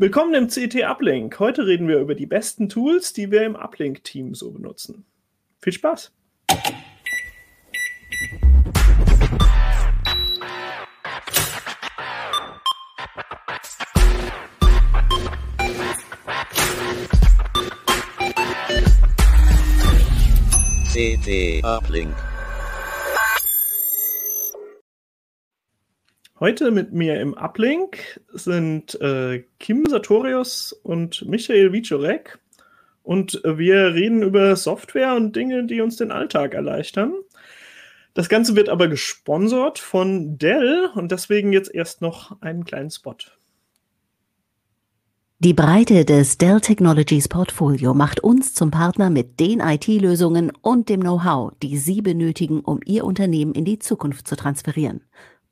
Willkommen im CT Uplink. Heute reden wir über die besten Tools, die wir im Uplink-Team so benutzen. Viel Spaß! CT Uplink. Heute mit mir im Uplink sind äh, Kim Sartorius und Michael Wiczorek. Und wir reden über Software und Dinge, die uns den Alltag erleichtern. Das Ganze wird aber gesponsert von Dell und deswegen jetzt erst noch einen kleinen Spot. Die Breite des Dell Technologies Portfolio macht uns zum Partner mit den IT-Lösungen und dem Know-how, die Sie benötigen, um Ihr Unternehmen in die Zukunft zu transferieren.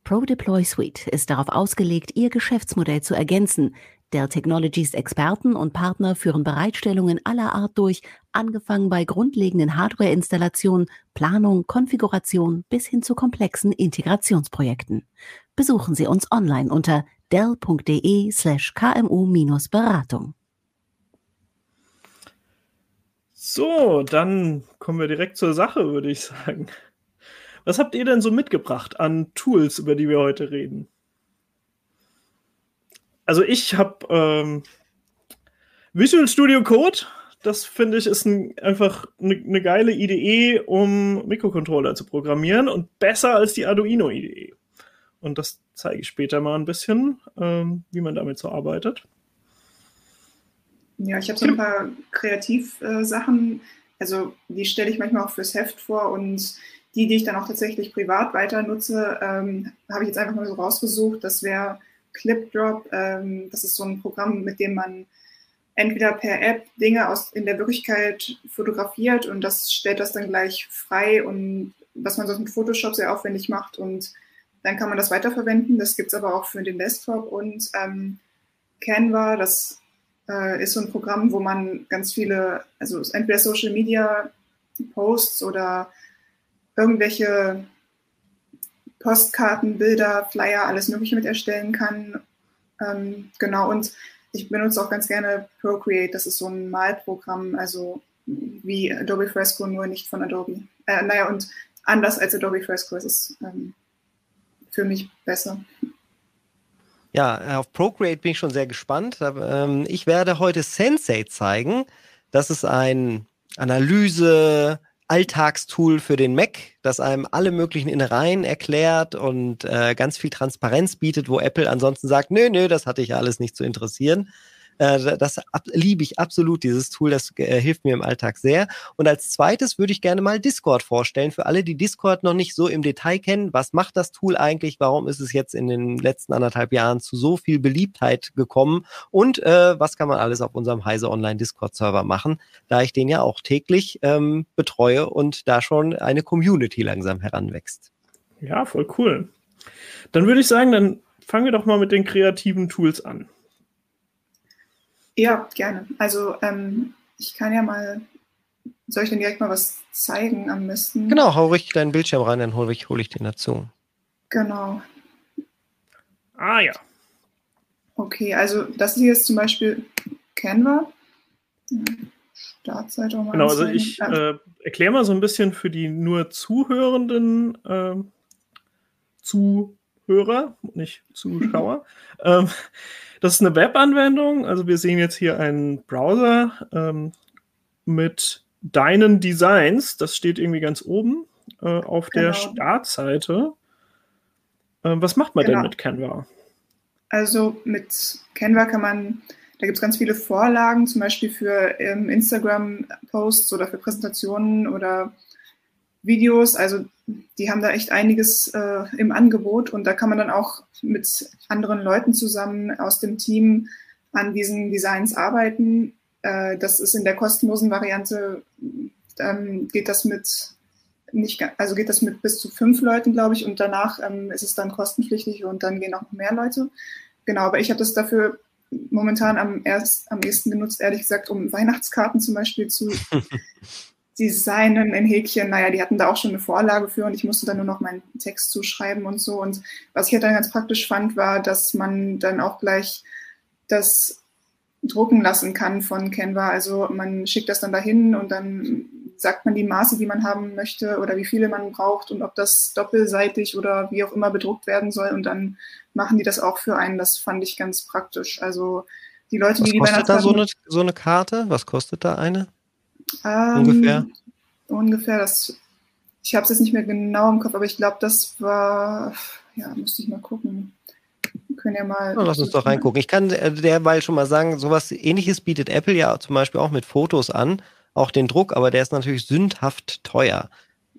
ProDeploy Suite ist darauf ausgelegt, Ihr Geschäftsmodell zu ergänzen. Dell Technologies Experten und Partner führen Bereitstellungen aller Art durch, angefangen bei grundlegenden Hardware-Installationen, Planung, Konfiguration bis hin zu komplexen Integrationsprojekten. Besuchen Sie uns online unter dell.de slash kmu-beratung. So, dann kommen wir direkt zur Sache, würde ich sagen. Was habt ihr denn so mitgebracht an Tools, über die wir heute reden? Also ich habe ähm, Visual Studio Code. Das finde ich ist ein, einfach eine ne geile IDE, um Mikrocontroller zu programmieren und besser als die Arduino IDE. Und das zeige ich später mal ein bisschen, ähm, wie man damit so arbeitet. Ja, ich habe so ein paar Kreativsachen. Äh, also die stelle ich manchmal auch fürs Heft vor und die, die ich dann auch tatsächlich privat weiter nutze, ähm, habe ich jetzt einfach mal so rausgesucht. Das wäre ClipDrop. Ähm, das ist so ein Programm, mit dem man entweder per App Dinge aus in der Wirklichkeit fotografiert und das stellt das dann gleich frei und was man sonst mit Photoshop sehr aufwendig macht und dann kann man das weiterverwenden. Das gibt es aber auch für den Desktop und ähm, Canva, das äh, ist so ein Programm, wo man ganz viele, also entweder Social Media Posts oder irgendwelche Postkarten, Bilder, Flyer, alles Mögliche mit erstellen kann. Ähm, genau, und ich benutze auch ganz gerne Procreate, das ist so ein Malprogramm, also wie Adobe Fresco, nur nicht von Adobe. Äh, naja, und anders als Adobe Fresco, es ist ähm, für mich besser. Ja, auf Procreate bin ich schon sehr gespannt. Ähm, ich werde heute Sensei zeigen. Das ist ein Analyse, Alltagstool für den Mac, das einem alle möglichen Innereien erklärt und äh, ganz viel Transparenz bietet, wo Apple ansonsten sagt, nö, nö, das hatte ich alles nicht zu interessieren. Äh, das liebe ich absolut, dieses Tool, das äh, hilft mir im Alltag sehr. Und als zweites würde ich gerne mal Discord vorstellen, für alle, die Discord noch nicht so im Detail kennen. Was macht das Tool eigentlich? Warum ist es jetzt in den letzten anderthalb Jahren zu so viel Beliebtheit gekommen? Und äh, was kann man alles auf unserem Heise Online Discord-Server machen, da ich den ja auch täglich ähm, betreue und da schon eine Community langsam heranwächst. Ja, voll cool. Dann würde ich sagen, dann fangen wir doch mal mit den kreativen Tools an. Ja, gerne. Also ähm, ich kann ja mal, soll ich denn direkt mal was zeigen am besten? Genau, hau richtig deinen Bildschirm rein, dann hole ich, hol ich den dazu. Genau. Ah ja. Okay, also das hier ist zum Beispiel Canva. Startseite mal Genau, also ich äh, erkläre mal so ein bisschen für die nur zuhörenden äh, Zuhörer, nicht Zuschauer. ähm, das ist eine Webanwendung. Also wir sehen jetzt hier einen Browser ähm, mit deinen Designs. Das steht irgendwie ganz oben äh, auf genau. der Startseite. Äh, was macht man genau. denn mit Canva? Also mit Canva kann man, da gibt es ganz viele Vorlagen, zum Beispiel für ähm, Instagram-Posts oder für Präsentationen oder Videos, also die haben da echt einiges äh, im Angebot und da kann man dann auch mit anderen Leuten zusammen aus dem Team an diesen Designs arbeiten. Äh, das ist in der kostenlosen Variante, ähm, geht das mit nicht, also geht das mit bis zu fünf Leuten, glaube ich, und danach ähm, ist es dann kostenpflichtig und dann gehen auch noch mehr Leute. Genau, aber ich habe das dafür momentan am, erst, am ehesten genutzt, ehrlich gesagt, um Weihnachtskarten zum Beispiel zu designen in Häkchen. Naja, die hatten da auch schon eine Vorlage für und ich musste dann nur noch meinen Text zuschreiben und so. Und was ich halt dann ganz praktisch fand, war, dass man dann auch gleich das drucken lassen kann von Canva. Also man schickt das dann dahin und dann sagt man die Maße, die man haben möchte oder wie viele man braucht und ob das doppelseitig oder wie auch immer bedruckt werden soll. Und dann machen die das auch für einen. Das fand ich ganz praktisch. Also die Leute, Was die die kostet da so eine, so eine Karte? Was kostet da eine? Ähm, ungefähr? Ungefähr. Das, ich habe es jetzt nicht mehr genau im Kopf, aber ich glaube, das war, ja, müsste ich mal gucken. Wir können ja mal. Lass uns doch reingucken. Ich kann äh, derweil schon mal sagen, sowas ähnliches bietet Apple ja zum Beispiel auch mit Fotos an, auch den Druck, aber der ist natürlich sündhaft teuer.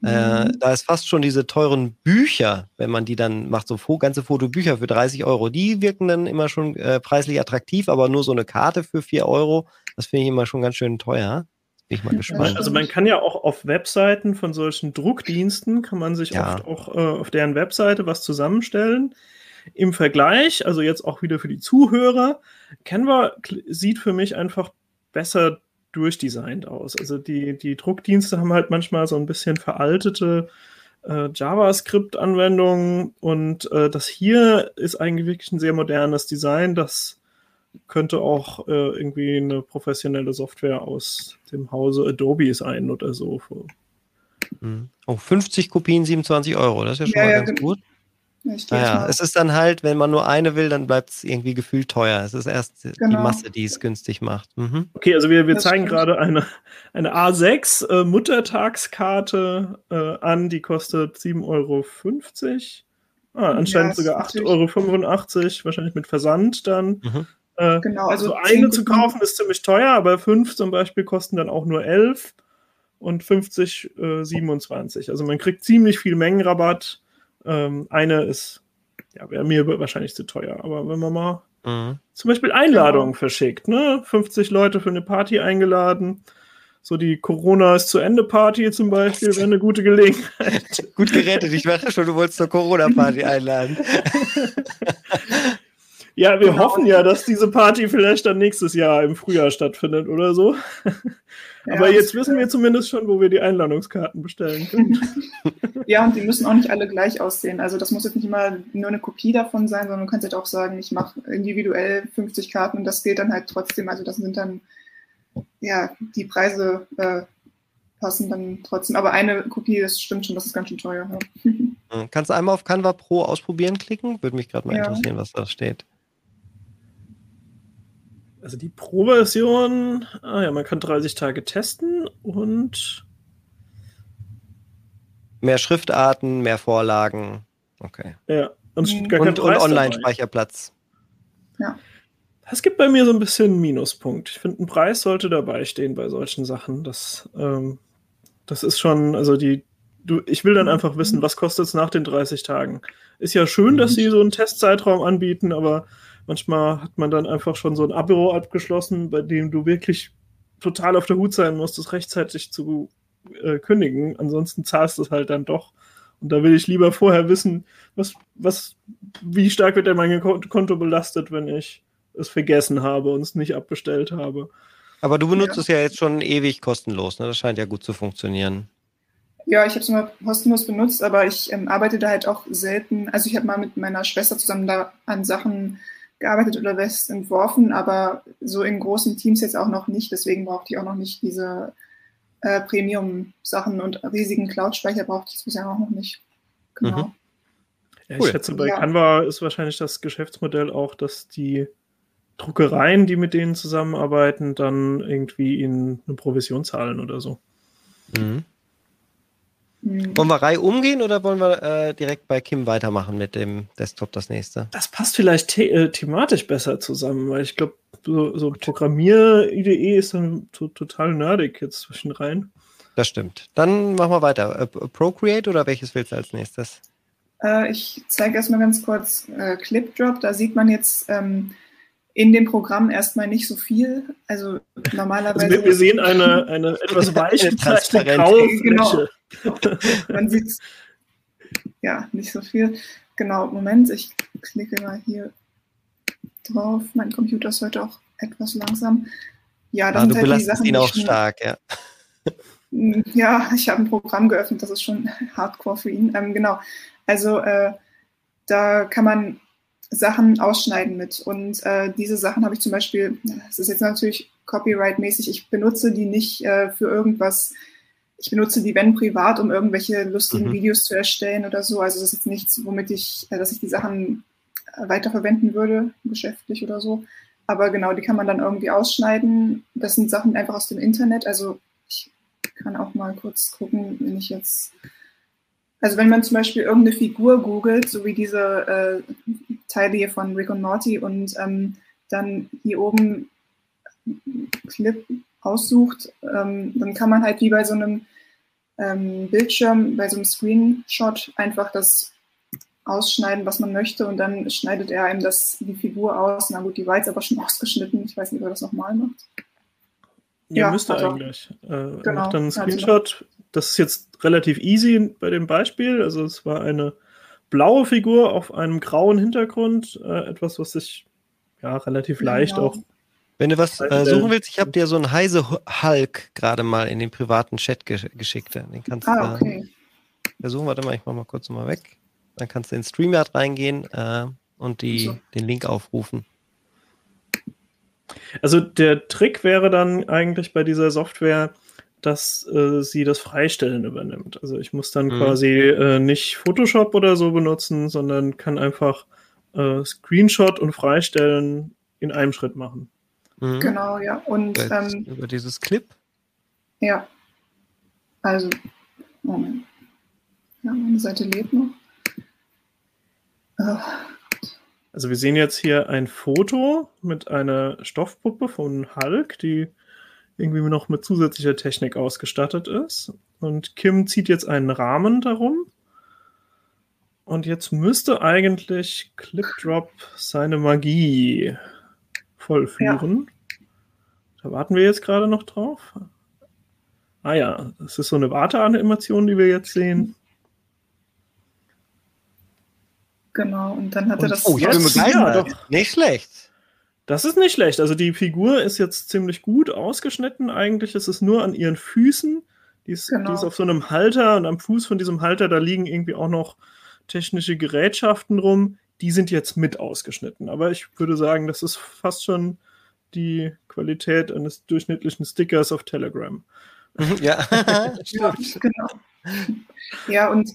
Äh, Mhm. da ist fast schon diese teuren Bücher, wenn man die dann macht, so ganze Fotobücher für 30 Euro, die wirken dann immer schon äh, preislich attraktiv, aber nur so eine Karte für 4 Euro, das finde ich immer schon ganz schön teuer. Bin ich mal gespannt. Also man kann ja auch auf Webseiten von solchen Druckdiensten, kann man sich Ja. oft auch äh, auf deren Webseite was zusammenstellen. Im Vergleich, also jetzt auch wieder für die Zuhörer, Canva sieht für mich einfach besser durchdesignt aus. Also die, die Druckdienste haben halt manchmal so ein bisschen veraltete äh, JavaScript-Anwendungen und äh, das hier ist eigentlich wirklich ein sehr modernes Design, das könnte auch äh, irgendwie eine professionelle Software aus dem Hause Adobe sein oder so. Mhm. Oh, 50 Kopien, 27 Euro, das ist ja schon Ja, mal ja, ganz gen- gut. Naja, mal- es ist dann halt, wenn man nur eine will, dann bleibt es irgendwie gefühlt teuer. Es ist erst die Genau. Masse, die es günstig macht. Mhm. Okay, also wir, wir Das zeigen gerade eine, eine A6 äh, Muttertagskarte äh, an, die kostet 7,50 Euro. Ah, anscheinend Ja, sogar ist natürlich- 8,85 Euro, wahrscheinlich mit Versand dann. Mhm. Äh, Genau, also so zehn eine zu kaufen ist ziemlich teuer, aber fünf zum Beispiel kosten dann auch nur 11 und 50 äh, 27. Also man kriegt ziemlich viel Mengenrabatt. Ähm, eine ist, ja, wäre mir wahrscheinlich zu teuer, aber wenn man mal Mhm. zum Beispiel Einladungen Genau. verschickt, ne? 50 Leute für eine Party eingeladen. So die Corona ist zu Ende Party zum Beispiel wäre eine gute Gelegenheit. Gut gerettet. Ich dachte schon, du wolltest zur Corona-Party einladen. Ja, wir Genau. hoffen ja, dass diese Party vielleicht dann nächstes Jahr im Frühjahr stattfindet oder so. Ja, Aber jetzt wissen wir zumindest schon, wo wir die Einladungskarten bestellen können. Ja, und die müssen auch nicht alle gleich aussehen. Also das muss jetzt nicht immer nur eine Kopie davon sein, sondern du kannst halt auch sagen, ich mache individuell 50 Karten und das gilt dann halt trotzdem. Also das sind dann, ja, die Preise äh, passen dann trotzdem. Aber eine Kopie, das stimmt schon, das ist ganz schön teuer. Ja. Mhm. Kannst du einmal auf Canva Pro ausprobieren klicken? Würde mich gerade mal Ja. interessieren, was da steht. Also die Pro-Version, ah ja, man kann 30 Tage testen und Mehr Schriftarten, mehr Vorlagen. Okay. ja, und Mhm. Und, und. Online-Speicherplatz. Das gibt bei mir so ein bisschen einen Minuspunkt. Ich finde, ein Preis sollte dabei stehen bei solchen Sachen. Das, ähm, das ist schon, also die, du, ich will dann einfach wissen, was kostet es nach den 30 Tagen. Ist ja schön, dass sie so einen Testzeitraum anbieten, aber manchmal hat man dann einfach schon so ein Abo abgeschlossen, bei dem du wirklich total auf der Hut sein musst, das rechtzeitig zu äh, kündigen. Ansonsten zahlst du es halt dann doch. Und da will ich lieber vorher wissen, was, was, wie stark wird denn mein Kon- Konto belastet, wenn ich es vergessen habe und es nicht abbestellt habe. Aber du benutzt Ja. es ja jetzt schon ewig kostenlos. Ne? Das scheint ja gut zu funktionieren. Ja, ich habe es immer kostenlos benutzt, aber ich ähm, arbeite da halt auch selten. Also ich habe mal mit meiner Schwester zusammen da an Sachen gearbeitet oder was entworfen, aber so in großen Teams jetzt auch noch nicht. Deswegen brauchte ich auch noch nicht diese äh, Premium-Sachen und riesigen Cloud-Speicher brauchte ich bisher auch noch nicht. Genau. Mhm. Ja, Cool. Ich schätze, bei Ja. Canva ist wahrscheinlich das Geschäftsmodell auch, dass die Druckereien, die mit denen zusammenarbeiten, dann irgendwie ihnen eine Provision zahlen oder so. Mhm. Mhm. Wollen wir Reihe umgehen oder wollen wir äh, direkt bei Kim weitermachen mit dem Desktop das nächste? Das passt vielleicht the äh, thematisch besser zusammen, weil ich glaube, so, so Programmier-IDE ist dann to total nerdig jetzt zwischen rein. Das stimmt. Dann machen wir weiter. Äh, Procreate oder welches willst du als nächstes? Äh, ich zeige erstmal ganz kurz äh, ClipDrop. Da sieht man jetzt ähm, in dem Programm erstmal nicht so viel. Also normalerweise. Also wir, wir, sehen eine, eine etwas weiche, graue genau. man sieht ja nicht so viel. Genau, Moment, ich klicke mal hier drauf. Mein Computer ist heute auch etwas langsam. Ja, das ah, du halt belastest ihn auch stark, ja. Hm, ja, ich habe ein Programm geöffnet, das ist schon hardcore für ihn. Ähm, genau. Also äh, da kann man Sachen ausschneiden mit. Und äh, diese Sachen habe ich zum Beispiel, das ist jetzt natürlich copyright-mäßig, ich benutze die nicht äh, für irgendwas. Ich benutze die, wenn privat, um irgendwelche lustigen mhm. Videos zu erstellen oder so. Also das ist jetzt nichts, womit ich, äh, dass ich die Sachen äh, weiterverwenden würde, geschäftlich oder so. Aber genau, die kann man dann irgendwie ausschneiden. Das sind Sachen einfach aus dem Internet. Also ich kann auch mal kurz gucken, wenn ich jetzt. Also wenn man zum Beispiel irgendeine Figur googelt, so wie diese äh, Teile hier von Rick und Morty und ähm, dann hier oben Clip aussucht, ähm, dann kann man halt wie bei so einem ähm, Bildschirm, bei so einem Screenshot einfach das ausschneiden, was man möchte und dann schneidet er einem das, die Figur aus. Na gut, die war jetzt aber schon ausgeschnitten. Ich weiß nicht, ob er das nochmal macht. Ja, ja müsste eigentlich. Äh, genau. Macht dann einen Screenshot. Das ist jetzt relativ easy bei dem Beispiel. Also es war eine blaue Figur auf einem grauen Hintergrund. Äh, etwas, was sich ja relativ leicht genau. auch. Wenn du was äh, suchen willst, ich habe dir so einen heise Hulk gerade mal in den privaten Chat ge geschickt. Den kannst du ah, okay. versuchen. Warte mal, ich mach mal kurz mal weg. Dann kannst du in StreamYard reingehen äh, und die, so. den Link aufrufen. Also der Trick wäre dann eigentlich bei dieser Software, dass äh, sie das Freistellen übernimmt. Also ich muss dann mhm. quasi äh, nicht Photoshop oder so benutzen, sondern kann einfach äh, Screenshot und Freistellen in einem Schritt machen. Mhm. Genau, ja. Und ähm, über dieses Clip? Ja. Also, Moment. Ja, meine Seite lebt noch. Also wir sehen jetzt hier ein Foto mit einer Stoffpuppe von Hulk, die irgendwie noch mit zusätzlicher Technik ausgestattet ist. Und Kim zieht jetzt einen Rahmen darum. Und jetzt müsste eigentlich Clipdrop seine Magie vollführen. Ja. Da warten wir jetzt gerade noch drauf. Ah ja, das ist so eine Warteanimation, die wir jetzt sehen. Genau, und dann hat er das. Oh, begeistert. Ja, nicht schlecht. Das ist nicht schlecht. Also die Figur ist jetzt ziemlich gut ausgeschnitten. Eigentlich ist es nur an ihren Füßen. Die ist, genau. die ist auf so einem Halter und am Fuß von diesem Halter, da liegen irgendwie auch noch technische Gerätschaften rum. Die sind jetzt mit ausgeschnitten. Aber ich würde sagen, das ist fast schon die Qualität eines durchschnittlichen Stickers auf Telegram. Ja, ja genau. Ja, und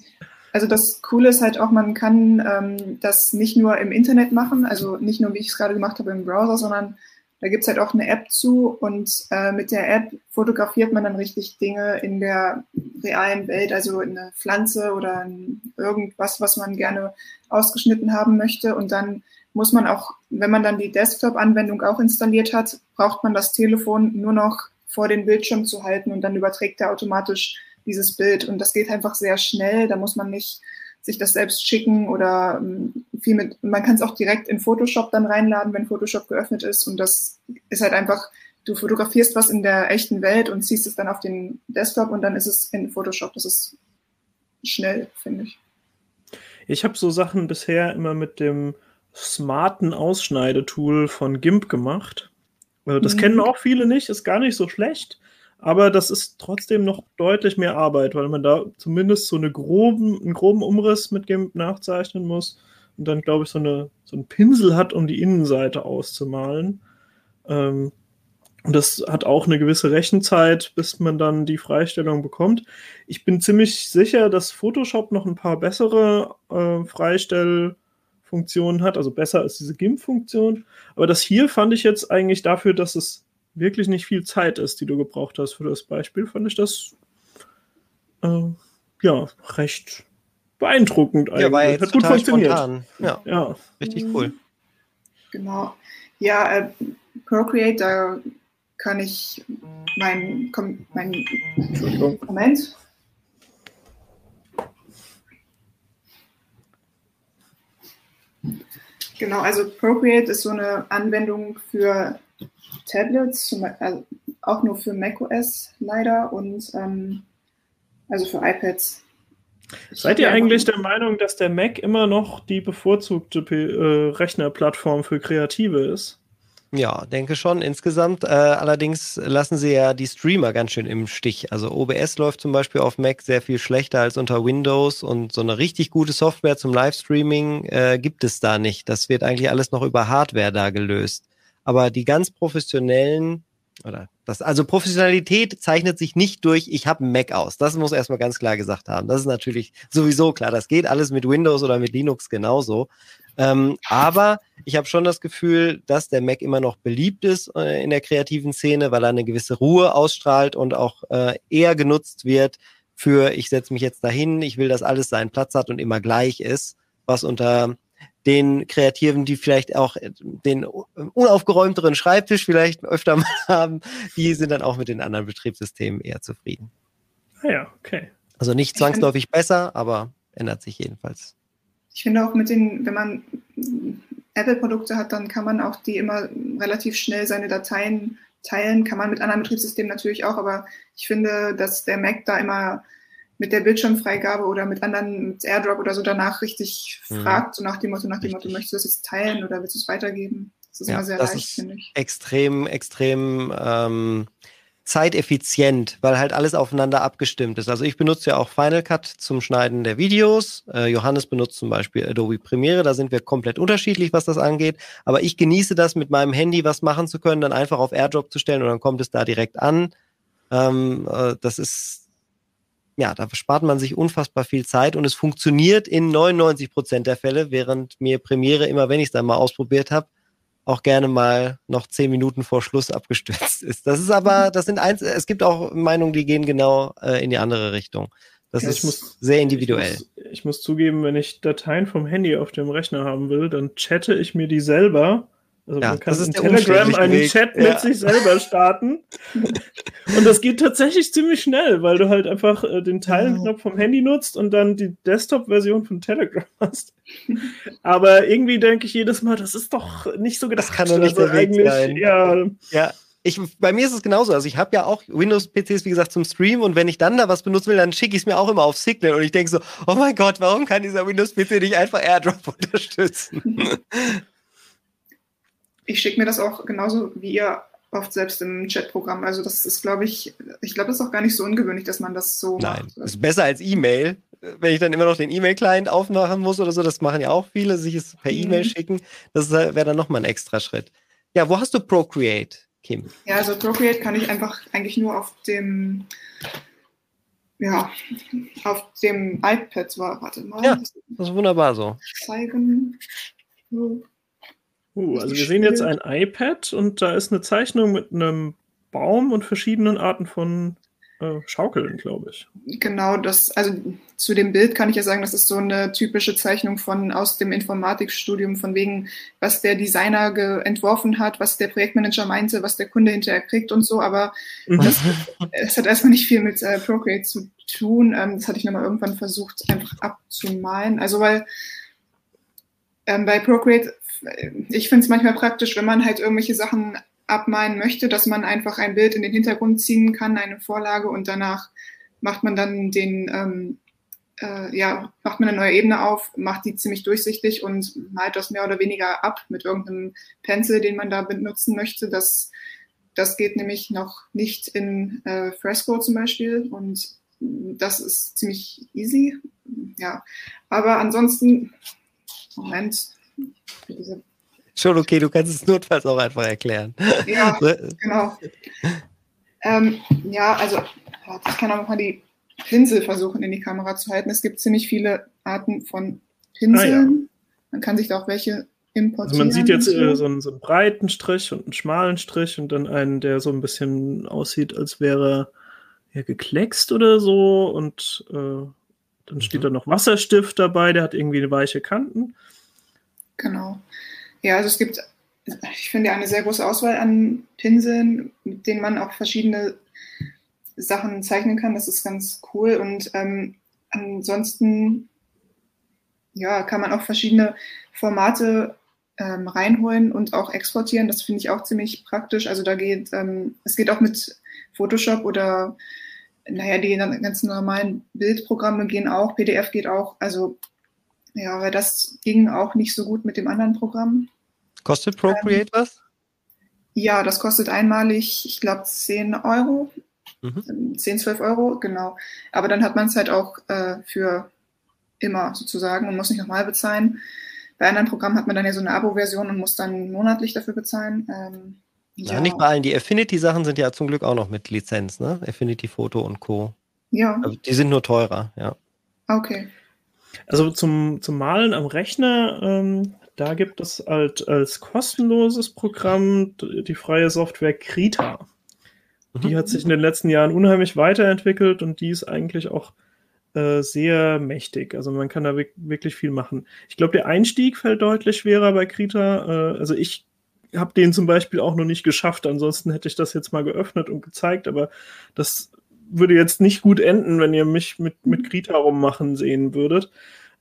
also das Coole ist halt auch, man kann ähm, das nicht nur im Internet machen, also nicht nur, wie ich es gerade gemacht habe, im Browser, sondern da gibt es halt auch eine App zu und äh, mit der App fotografiert man dann richtig Dinge in der realen Welt, also eine Pflanze oder irgendwas, was man gerne ausgeschnitten haben möchte. Und dann muss man auch, wenn man dann die Desktop-Anwendung auch installiert hat, braucht man das Telefon nur noch vor den Bildschirm zu halten und dann überträgt er automatisch dieses Bild. Und das geht einfach sehr schnell. Da muss man nicht sich das selbst schicken oder ähm, viel mit, man kann es auch direkt in Photoshop dann reinladen, wenn Photoshop geöffnet ist. Und das ist halt einfach, du fotografierst was in der echten Welt und ziehst es dann auf den Desktop und dann ist es in Photoshop. Das ist schnell, finde ich. Ich habe so Sachen bisher immer mit dem smarten Ausschneidetool von GIMP gemacht. Also das mhm. kennen auch viele nicht, ist gar nicht so schlecht. Aber das ist trotzdem noch deutlich mehr Arbeit, weil man da zumindest so eine groben, einen groben Umriss mit nachzeichnen muss und dann, glaube ich, so, eine, so einen Pinsel hat, um die Innenseite auszumalen. Ähm, und das hat auch eine gewisse Rechenzeit, bis man dann die Freistellung bekommt. Ich bin ziemlich sicher, dass Photoshop noch ein paar bessere äh, Freistellfunktionen hat, also besser als diese GIMP-Funktion. Aber das hier fand ich jetzt eigentlich dafür, dass es wirklich nicht viel Zeit ist, die du gebraucht hast für das Beispiel, fand ich das äh, ja recht beeindruckend eigentlich. Ja, war jetzt Hat gut funktioniert. Spontan. Ja, ja, richtig cool. Genau. Ja, äh, Procreate, da kann ich mein, kom- mein Entschuldigung. Moment. Genau, also Procreate ist so eine Anwendung für Tablets, also auch nur für macOS leider und ähm, also für iPads. Ich Seid ihr eigentlich der Meinung, dass der Mac immer noch die bevorzugte P äh, Rechnerplattform für Kreative ist? Ja, denke schon. Insgesamt äh, allerdings lassen sie ja die Streamer ganz schön im Stich. Also OBS läuft zum Beispiel auf Mac sehr viel schlechter als unter Windows und so eine richtig gute Software zum Livestreaming äh, gibt es da nicht. Das wird eigentlich alles noch über Hardware da gelöst. Aber die ganz professionellen oder das, also Professionalität zeichnet sich nicht durch, ich habe Mac aus. Das muss erstmal ganz klar gesagt haben. Das ist natürlich sowieso klar. Das geht alles mit Windows oder mit Linux genauso. Ähm, aber ich habe schon das Gefühl, dass der Mac immer noch beliebt ist äh, in der kreativen Szene, weil er eine gewisse Ruhe ausstrahlt und auch äh, eher genutzt wird für, ich setze mich jetzt dahin, ich will, dass alles seinen Platz hat und immer gleich ist, was unter den Kreativen, die vielleicht auch den unaufgeräumteren Schreibtisch vielleicht öfter mal haben, die sind dann auch mit den anderen Betriebssystemen eher zufrieden. Ah ja, okay. Also nicht zwangsläufig besser, aber ändert sich jedenfalls. Ich finde auch mit den, wenn man Apple-Produkte hat, dann kann man auch die immer relativ schnell seine Dateien teilen. Kann man mit anderen Betriebssystemen natürlich auch, aber ich finde, dass der Mac da immer mit der Bildschirmfreigabe oder mit anderen, mit AirDrop oder so danach richtig Mhm. fragt, so nach dem Motto, nach dem Motto, möchtest du das jetzt teilen oder willst du es weitergeben? Das ist Ja, immer sehr leicht, finde ich. extrem, extrem ähm, zeiteffizient, weil halt alles aufeinander abgestimmt ist. Also ich benutze ja auch Final Cut zum Schneiden der Videos. Äh, Johannes benutzt zum Beispiel Adobe Premiere. Da sind wir komplett unterschiedlich, was das angeht. Aber ich genieße das, mit meinem Handy was machen zu können, dann einfach auf AirDrop zu stellen und dann kommt es da direkt an. Ähm, äh, das ist, ja, da spart man sich unfassbar viel Zeit und es funktioniert in 99 Prozent der Fälle, während mir Premiere immer, wenn ich es dann mal ausprobiert habe, auch gerne mal noch zehn Minuten vor Schluss abgestürzt ist. Das ist aber, das sind eins, es gibt auch Meinungen, die gehen genau äh, in die andere Richtung. Das Ja, ist muss- sehr individuell. Ich muss, ich muss zugeben, wenn ich Dateien vom Handy auf dem Rechner haben will, dann chatte ich mir die selber. Also Ja, man kann das Telegram einen Weg. Chat Ja. mit sich selber starten. und das geht tatsächlich ziemlich schnell, weil du halt einfach äh, den Teilen-Knopf vom Handy nutzt und dann die Desktop-Version von Telegram hast. Aber irgendwie denke ich jedes Mal, das ist doch nicht so gedacht. Das kann doch nicht Also der Weg eigentlich, sein. Ja, Ja, ich, bei mir ist es genauso. Also ich habe ja auch Windows-PCs, wie gesagt, zum Stream und wenn ich dann da was benutzen will, dann schicke ich es mir auch immer auf Signal und ich denke so, oh mein Gott, warum kann dieser Windows-PC nicht einfach AirDrop unterstützen? Ich schicke mir das auch genauso wie ihr oft selbst im Chatprogramm. Also das ist, glaube ich, ich glaube, das ist auch gar nicht so ungewöhnlich, dass man das so Nein, macht. das ist besser als E-Mail. Wenn ich dann immer noch den E-Mail-Client aufmachen muss oder so, das machen ja auch viele, sich es per Mhm. E-Mail schicken. Das wäre dann nochmal ein extra Schritt. Ja, wo hast du Procreate, Kim? Ja, also Procreate kann ich einfach eigentlich nur auf dem, ja, auf dem iPad, war- warte mal, Ja. das Das ist wunderbar so. zeigen. So. Uh, also wir sehen jetzt ein iPad und da ist eine Zeichnung mit einem Baum und verschiedenen Arten von äh, Schaukeln, glaube ich. Genau, das, also zu dem Bild kann ich ja sagen, das ist so eine typische Zeichnung von aus dem Informatikstudium, von wegen, was der Designer entworfen hat, was der Projektmanager meinte, was der Kunde hinterher kriegt und so, aber das, es hat erstmal nicht viel mit äh, Procreate zu tun. Ähm, das hatte ich nochmal irgendwann versucht, einfach abzumalen. Also weil ähm, bei Procreate, äh, ich finde es manchmal praktisch, wenn man halt irgendwelche Sachen abmalen möchte, dass man einfach ein Bild in den Hintergrund ziehen kann, eine Vorlage und danach macht man dann den, ähm, äh, ja, macht man eine neue Ebene auf, macht die ziemlich durchsichtig und malt das mehr oder weniger ab mit irgendeinem Pencil, den man da benutzen möchte. Das, das geht nämlich noch nicht in äh, Fresco zum Beispiel und das ist ziemlich easy. Ja, aber ansonsten, Moment, Schon okay, du kannst es notfalls auch einfach erklären. ja, So, genau. Ähm, ja, also ich kann auch mal die Pinsel versuchen in die Kamera zu halten. Es gibt ziemlich viele Arten von Pinseln. Man kann sich da auch welche importieren. Also man sieht jetzt äh, so, einen, so einen breiten Strich und einen schmalen Strich und dann einen, der so ein bisschen aussieht, als wäre er ja, gekleckst oder so. Und äh, dann steht da noch Wasserstift dabei, der hat irgendwie weiche Kanten. Genau. Ja, also es gibt ich finde eine sehr große Auswahl an Pinseln, mit denen man auch verschiedene Sachen zeichnen kann. Das ist ganz cool. Und ähm, ansonsten ja, kann man auch verschiedene Formate ähm, reinholen und auch exportieren. Das finde ich auch ziemlich praktisch. Also da geht, ähm, es geht auch mit Photoshop oder naja, die ganzen normalen Bildprogramme gehen auch, PDF geht auch. Also ja, weil das ging auch nicht so gut mit dem anderen Programm. Kostet Procreate ähm, was? Ja, das kostet einmalig, ich glaube, 10 Euro. Mhm. 10, 12 Euro, genau. Aber dann hat man es halt auch äh, für immer sozusagen und muss nicht nochmal bezahlen. Bei anderen Programmen hat man dann ja so eine Abo-Version und muss dann monatlich dafür bezahlen. Ähm, ja. ja. nicht bei allen. Die Affinity-Sachen sind ja zum Glück auch noch mit Lizenz, ne? Affinity Photo und Co. Ja. Also die sind nur teurer, ja. Okay. Also zum, zum Malen am Rechner, ähm, da gibt es halt als kostenloses Programm die freie Software Krita. Die mhm. hat sich in den letzten Jahren unheimlich weiterentwickelt und die ist eigentlich auch äh, sehr mächtig. Also man kann da wirklich viel machen. Ich glaube, der Einstieg fällt deutlich schwerer bei Krita. Äh, also ich habe den zum Beispiel auch noch nicht geschafft. Ansonsten hätte ich das jetzt mal geöffnet und gezeigt, aber das würde jetzt nicht gut enden, wenn ihr mich mit, mit Krita rummachen sehen würdet.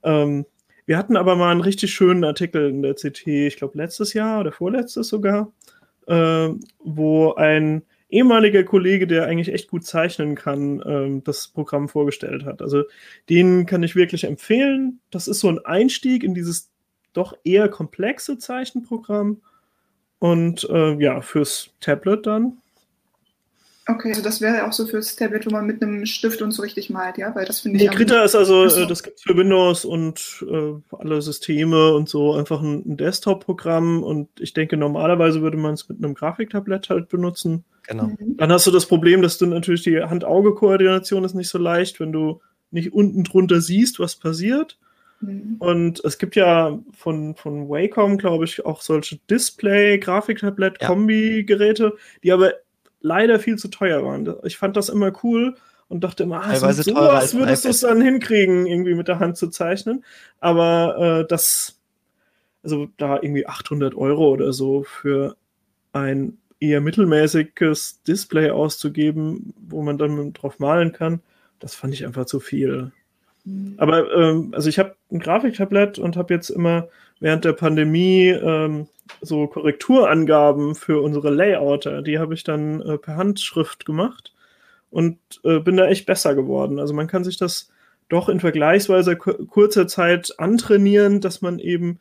Ähm, wir hatten aber mal einen richtig schönen Artikel in der CT, ich glaube letztes Jahr oder vorletztes sogar, äh, wo ein ehemaliger Kollege, der eigentlich echt gut zeichnen kann, ähm, das Programm vorgestellt hat. Also den kann ich wirklich empfehlen. Das ist so ein Einstieg in dieses doch eher komplexe Zeichenprogramm. Und äh, ja, fürs Tablet dann Okay, also das wäre auch so fürs Tablet, wo man mit einem Stift und so richtig malt, ja? Weil das finde ich. Nee, Krita ist also, so. Äh, das gibt es für Windows und äh, alle Systeme und so einfach ein, ein Desktop-Programm und ich denke, normalerweise würde man es mit einem Grafiktablett halt benutzen. Genau. Mhm. Dann hast du das Problem, dass du natürlich die Hand-Auge-Koordination ist nicht so leicht, wenn du nicht unten drunter siehst, was passiert. Mhm. Und es gibt ja von, von Wacom, glaube ich, auch solche Display-Grafiktablett-Kombi-Geräte, die aber leider viel zu teuer waren. Ich fand das immer cool und dachte immer, ah, so sowas würdest du es dann hinkriegen, irgendwie mit der Hand zu zeichnen. Aber äh, das, also da irgendwie 800 Euro oder so für ein eher mittelmäßiges Display auszugeben, wo man dann drauf malen kann, das fand ich einfach zu viel. Mhm. Aber ähm, also ich habe ein Grafiktablett und habe jetzt immer während der Pandemie ähm, so Korrekturangaben für unsere Layouter. Die habe ich dann äh, per Handschrift gemacht und äh, bin da echt besser geworden. Also man kann sich das doch in vergleichsweise kurzer Zeit antrainieren, dass man eben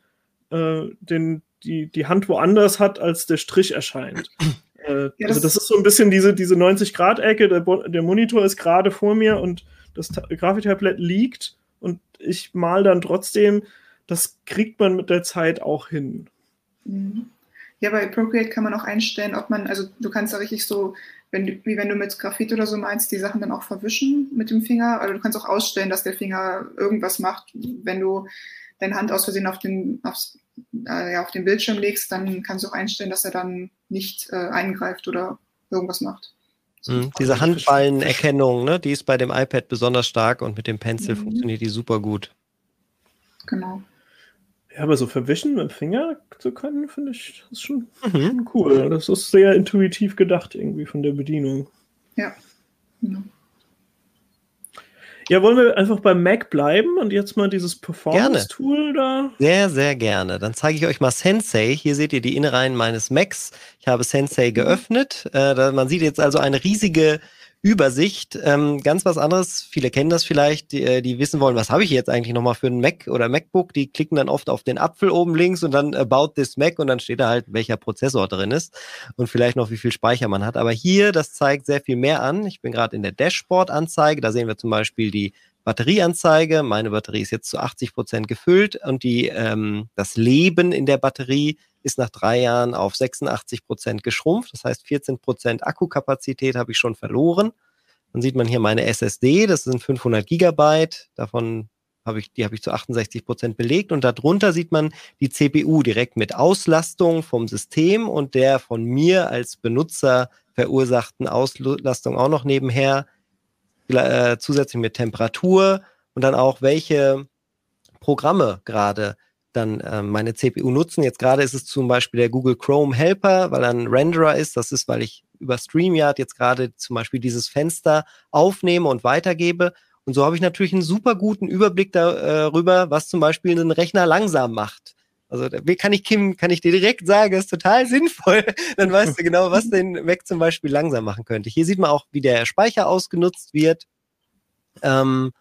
äh, den, die, die Hand woanders hat, als der Strich erscheint. Äh, ja, also das ist so ein bisschen diese, diese 90-Grad-Ecke, der, der Monitor ist gerade vor mir und das Grafiktablett liegt und ich mal dann trotzdem, das kriegt man mit der Zeit auch hin. Mhm. Ja, bei Procreate kann man auch einstellen, ob man, also du kannst da richtig so, wenn wie wenn du mit Graphit oder so meinst, die Sachen dann auch verwischen mit dem Finger. Also du kannst auch ausstellen, dass der Finger irgendwas macht. Wenn du deine Hand aus Versehen auf den, aufs, äh, ja, auf den Bildschirm legst, dann kannst du auch einstellen, dass er dann nicht äh, eingreift oder irgendwas macht. Mhm, diese Handballenerkennung, ne, die ist bei dem iPad besonders stark und mit dem Pencil mhm. funktioniert die super gut. Genau. Ja, aber so verwischen mit dem Finger zu können, finde ich, das ist schon, mhm. schon, cool. Das ist sehr intuitiv gedacht irgendwie von der Bedienung. Ja. Genau. Ja, wollen wir einfach beim Mac bleiben und jetzt mal dieses Performance-Tool da? Sehr, sehr gerne. Dann zeige ich euch mal Sensei. Hier seht ihr die Innereien meines Macs. Ich habe Sensei mhm. geöffnet. Äh, man sieht jetzt also eine riesige Übersicht. Ähm, ganz was anderes, viele kennen das vielleicht, die, äh, die wissen wollen, was habe ich jetzt eigentlich nochmal für einen Mac oder MacBook? Die klicken dann oft auf den Apfel oben links und dann About this Mac und dann steht da halt, welcher Prozessor drin ist und vielleicht noch, wie viel Speicher man hat. Aber hier, das zeigt sehr viel mehr an. Ich bin gerade in der Dashboard-Anzeige, da sehen wir zum Beispiel die Batterieanzeige. Meine Batterie ist jetzt zu 80 Prozent gefüllt und die, ähm, das Leben in der Batterie ist nach drei Jahren auf 86 Prozent geschrumpft. Das heißt, 14 Prozent Akkukapazität habe ich schon verloren. Dann sieht man hier meine SSD, das sind 500 Gigabyte. Davon habe ich, die habe ich zu 68 Prozent belegt. Und darunter sieht man die CPU direkt mit Auslastung vom System und der von mir als Benutzer verursachten Auslastung auch noch nebenher. Äh, zusätzlich mit Temperatur und dann auch welche Programme gerade dann äh, meine CPU nutzen. Jetzt gerade ist es zum Beispiel der Google Chrome Helper, weil er ein Renderer ist. Das ist, weil ich über StreamYard jetzt gerade zum Beispiel dieses Fenster aufnehme und weitergebe. Und so habe ich natürlich einen super guten Überblick darüber, was zum Beispiel einen Rechner langsam macht. Also kann ich Kim, kann ich dir direkt sagen, das ist total sinnvoll. Dann weißt du genau, was den Mac zum Beispiel langsam machen könnte. Hier sieht man auch, wie der Speicher ausgenutzt wird. Ähm,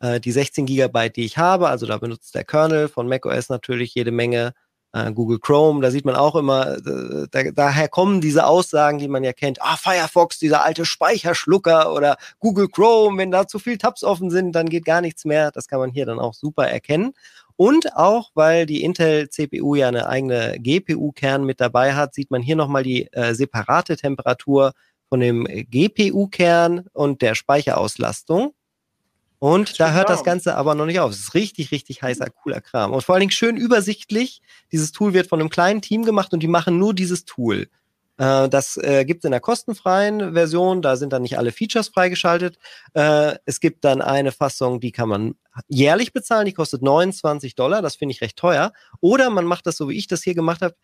äh, die 16 Gigabyte, die ich habe, also da benutzt der Kernel von macOS natürlich jede Menge. Äh, Google Chrome, da sieht man auch immer, äh, da, daher kommen diese Aussagen, die man ja kennt. Ah, Firefox, dieser alte Speicherschlucker oder Google Chrome, wenn da zu viel Tabs offen sind, dann geht gar nichts mehr. Das kann man hier dann auch super erkennen. Und auch, weil die Intel CPU ja eine eigene GPU-Kern mit dabei hat, sieht man hier nochmal die äh, separate Temperatur von dem GPU-Kern und der Speicherauslastung. Und da hört das Ganze aber noch nicht auf. Es ist richtig, richtig heißer, cooler Kram. Und vor allen Dingen schön übersichtlich. Dieses Tool wird von einem kleinen Team gemacht und die machen nur dieses Tool. Äh, das äh, gibt es in der kostenfreien Version, da sind dann nicht alle Features freigeschaltet. Äh, es gibt dann eine Fassung, die kann man jährlich bezahlen, die kostet 29 Dollar, das finde ich recht teuer. Oder man macht das so, wie ich das hier gemacht habe,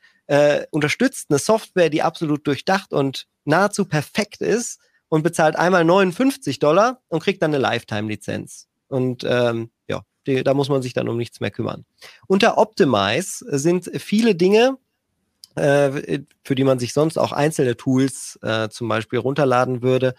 unterstützt eine Software, die absolut durchdacht und nahezu perfekt ist und bezahlt einmal 59 Dollar und kriegt dann eine Lifetime-Lizenz. Und ähm, ja, die, da muss man sich dann um nichts mehr kümmern. Unter Optimize sind viele Dinge, äh, für die man sich sonst auch einzelne Tools äh, zum Beispiel runterladen würde.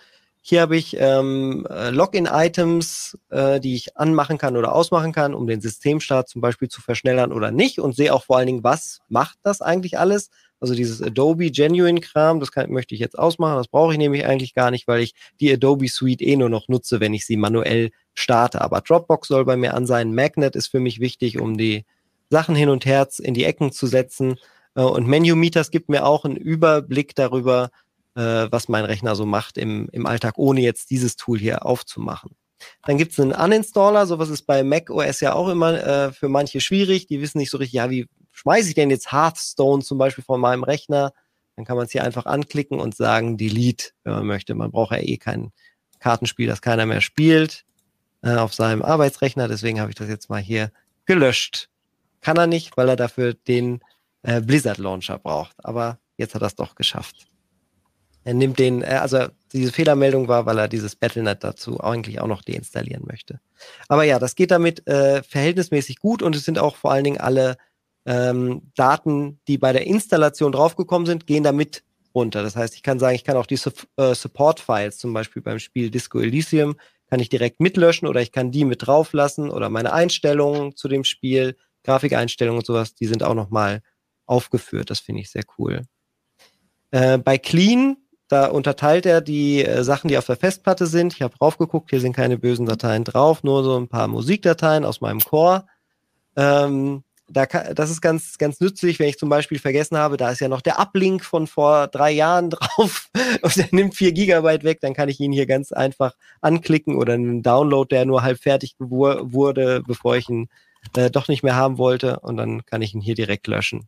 Hier habe ich ähm, äh, Login-Items, äh, die ich anmachen kann oder ausmachen kann, um den Systemstart zum Beispiel zu verschnellern oder nicht und sehe auch vor allen Dingen, was macht das eigentlich alles. Also dieses Adobe Genuine Kram, das kann, möchte ich jetzt ausmachen. Das brauche ich nämlich eigentlich gar nicht, weil ich die Adobe Suite eh nur noch nutze, wenn ich sie manuell starte. Aber Dropbox soll bei mir an sein. Magnet ist für mich wichtig, um die Sachen hin und her in die Ecken zu setzen. Äh, und Menu Meters gibt mir auch einen Überblick darüber, äh, was mein Rechner so macht im, im Alltag, ohne jetzt dieses Tool hier aufzumachen. Dann gibt es einen Uninstaller, sowas ist bei Mac OS ja auch immer äh, für manche schwierig. Die wissen nicht so richtig, ja, wie schmeiße ich denn jetzt Hearthstone zum Beispiel von meinem Rechner? Dann kann man es hier einfach anklicken und sagen Delete, wenn man möchte. Man braucht ja eh kein Kartenspiel, das keiner mehr spielt äh, auf seinem Arbeitsrechner. Deswegen habe ich das jetzt mal hier gelöscht. Kann er nicht, weil er dafür den äh, Blizzard Launcher braucht. Aber jetzt hat er es doch geschafft. Er nimmt den, äh, also diese Fehlermeldung war, weil er dieses Battlenet dazu eigentlich auch noch deinstallieren möchte. Aber ja, das geht damit äh, verhältnismäßig gut und es sind auch vor allen Dingen alle ähm, Daten, die bei der Installation draufgekommen sind, gehen damit runter. Das heißt, ich kann sagen, ich kann auch die Su äh, Support-Files, zum Beispiel beim Spiel Disco Elysium, kann ich direkt mitlöschen oder ich kann die mit drauflassen oder meine Einstellungen zu dem Spiel, Grafikeinstellungen und sowas, die sind auch nochmal aufgeführt. Das finde ich sehr cool. Äh, bei Clean, da unterteilt er die äh, Sachen, die auf der Festplatte sind. Ich habe draufgeguckt, hier sind keine bösen Dateien drauf, nur so ein paar Musikdateien aus meinem Core. Ähm, da kann, das ist ganz, ganz nützlich, wenn ich zum Beispiel vergessen habe, da ist ja noch der Uplink von vor drei Jahren drauf und der nimmt vier Gigabyte weg, dann kann ich ihn hier ganz einfach anklicken oder einen Download, der nur halb fertig wurde, bevor ich ihn äh, doch nicht mehr haben wollte und dann kann ich ihn hier direkt löschen.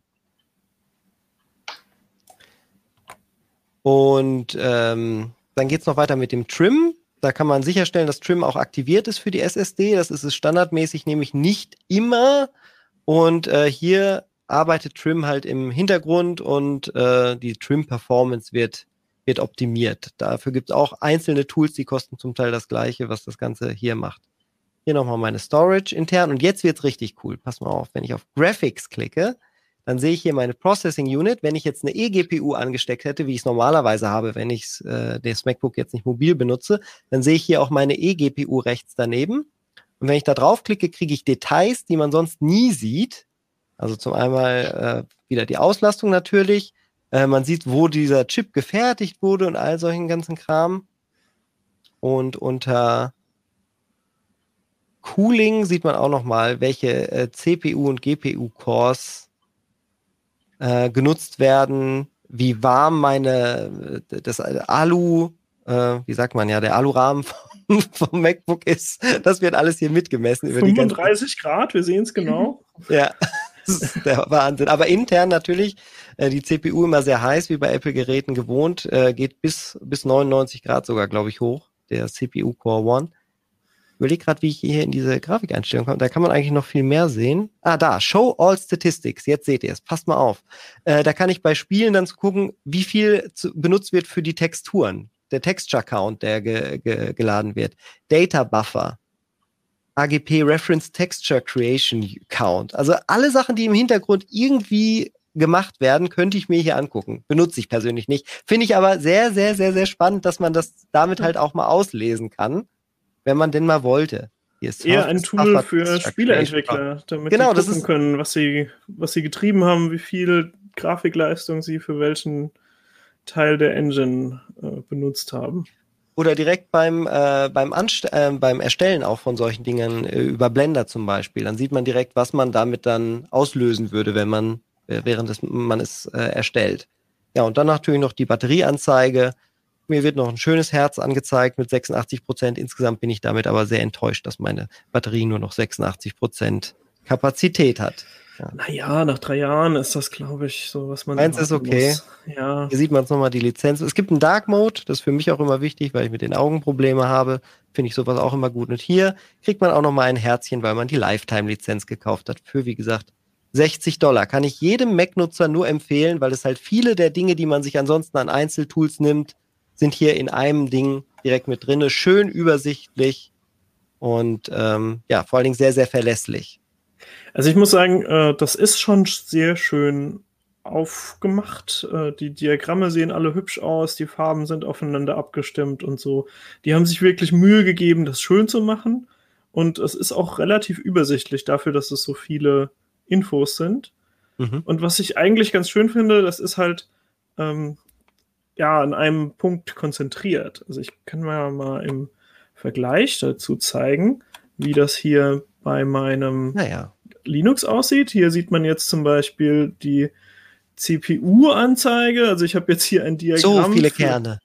Und ähm, dann geht es noch weiter mit dem Trim. Da kann man sicherstellen, dass Trim auch aktiviert ist für die SSD. Das ist es standardmäßig nämlich nicht immer. Und äh, hier arbeitet Trim halt im Hintergrund und äh, die Trim-Performance wird, wird optimiert. Dafür gibt es auch einzelne Tools, die kosten zum Teil das gleiche, was das Ganze hier macht. Hier nochmal meine Storage intern und jetzt wird es richtig cool. Pass mal auf, wenn ich auf Graphics klicke, dann sehe ich hier meine Processing Unit. Wenn ich jetzt eine eGPU angesteckt hätte, wie ich es normalerweise habe, wenn ich äh, das MacBook jetzt nicht mobil benutze, dann sehe ich hier auch meine eGPU rechts daneben. Und wenn ich da draufklicke, kriege ich Details, die man sonst nie sieht. Also zum einmal äh, wieder die Auslastung natürlich. Äh, man sieht, wo dieser Chip gefertigt wurde und all solchen ganzen Kram. Und unter Cooling sieht man auch nochmal, welche äh, CPU und GPU Cores äh, genutzt werden, wie warm meine, äh, das Alu, äh, wie sagt man ja, der Alurahmen vom, vom MacBook ist. Das wird alles hier mitgemessen. 35 Grad, wir sehen es genau. ja. Das ist der Wahnsinn. Aber intern natürlich äh, die CPU immer sehr heiß, wie bei Apple-Geräten gewohnt, äh, geht bis, bis 99 Grad sogar, glaube ich, hoch, der CPU Core One. Überlege gerade, wie ich hier in diese Grafikeinstellung komme. Da kann man eigentlich noch viel mehr sehen. Ah, da, Show All Statistics. Jetzt seht ihr es. Passt mal auf. Äh, da kann ich bei Spielen dann gucken, wie viel zu, benutzt wird für die Texturen. Der Texture Count, der ge, ge, geladen wird. Data Buffer. AGP Reference Texture Creation Count. Also alle Sachen, die im Hintergrund irgendwie gemacht werden, könnte ich mir hier angucken. Benutze ich persönlich nicht. Finde ich aber sehr, sehr, sehr, sehr spannend, dass man das damit halt auch mal auslesen kann wenn man denn mal wollte. Hier ist Eher ein Tool für Spieleentwickler, damit genau, sie gucken können, was sie, was sie getrieben haben, wie viel Grafikleistung sie für welchen Teil der Engine äh, benutzt haben. Oder direkt beim, äh, beim, äh, beim Erstellen auch von solchen Dingen äh, über Blender zum Beispiel. Dann sieht man direkt, was man damit dann auslösen würde, wenn man, äh, während es, man es äh, erstellt. Ja, und dann natürlich noch die Batterieanzeige. Mir wird noch ein schönes Herz angezeigt mit 86 Prozent. Insgesamt bin ich damit aber sehr enttäuscht, dass meine Batterie nur noch 86 Prozent Kapazität hat. Ja. Naja, nach drei Jahren ist das, glaube ich, so, was man. Eins ist okay. Muss. Ja. Hier sieht man jetzt nochmal die Lizenz. Es gibt einen Dark Mode, das ist für mich auch immer wichtig, weil ich mit den Augen Probleme habe. Finde ich sowas auch immer gut. Und hier kriegt man auch nochmal ein Herzchen, weil man die Lifetime-Lizenz gekauft hat. Für, wie gesagt, 60 Dollar. Kann ich jedem Mac-Nutzer nur empfehlen, weil es halt viele der Dinge, die man sich ansonsten an Einzeltools nimmt, sind hier in einem Ding direkt mit drin. Schön übersichtlich und ähm, ja, vor allen Dingen sehr, sehr verlässlich. Also ich muss sagen, äh, das ist schon sehr schön aufgemacht. Äh, die Diagramme sehen alle hübsch aus, die Farben sind aufeinander abgestimmt und so. Die haben sich wirklich Mühe gegeben, das schön zu machen. Und es ist auch relativ übersichtlich dafür, dass es so viele Infos sind. Mhm. Und was ich eigentlich ganz schön finde, das ist halt, ähm, ja, an einem Punkt konzentriert. Also ich kann mal, mal im Vergleich dazu zeigen, wie das hier bei meinem naja. Linux aussieht. Hier sieht man jetzt zum Beispiel die CPU-Anzeige. Also ich habe jetzt hier ein Diagramm. So viele Kerne.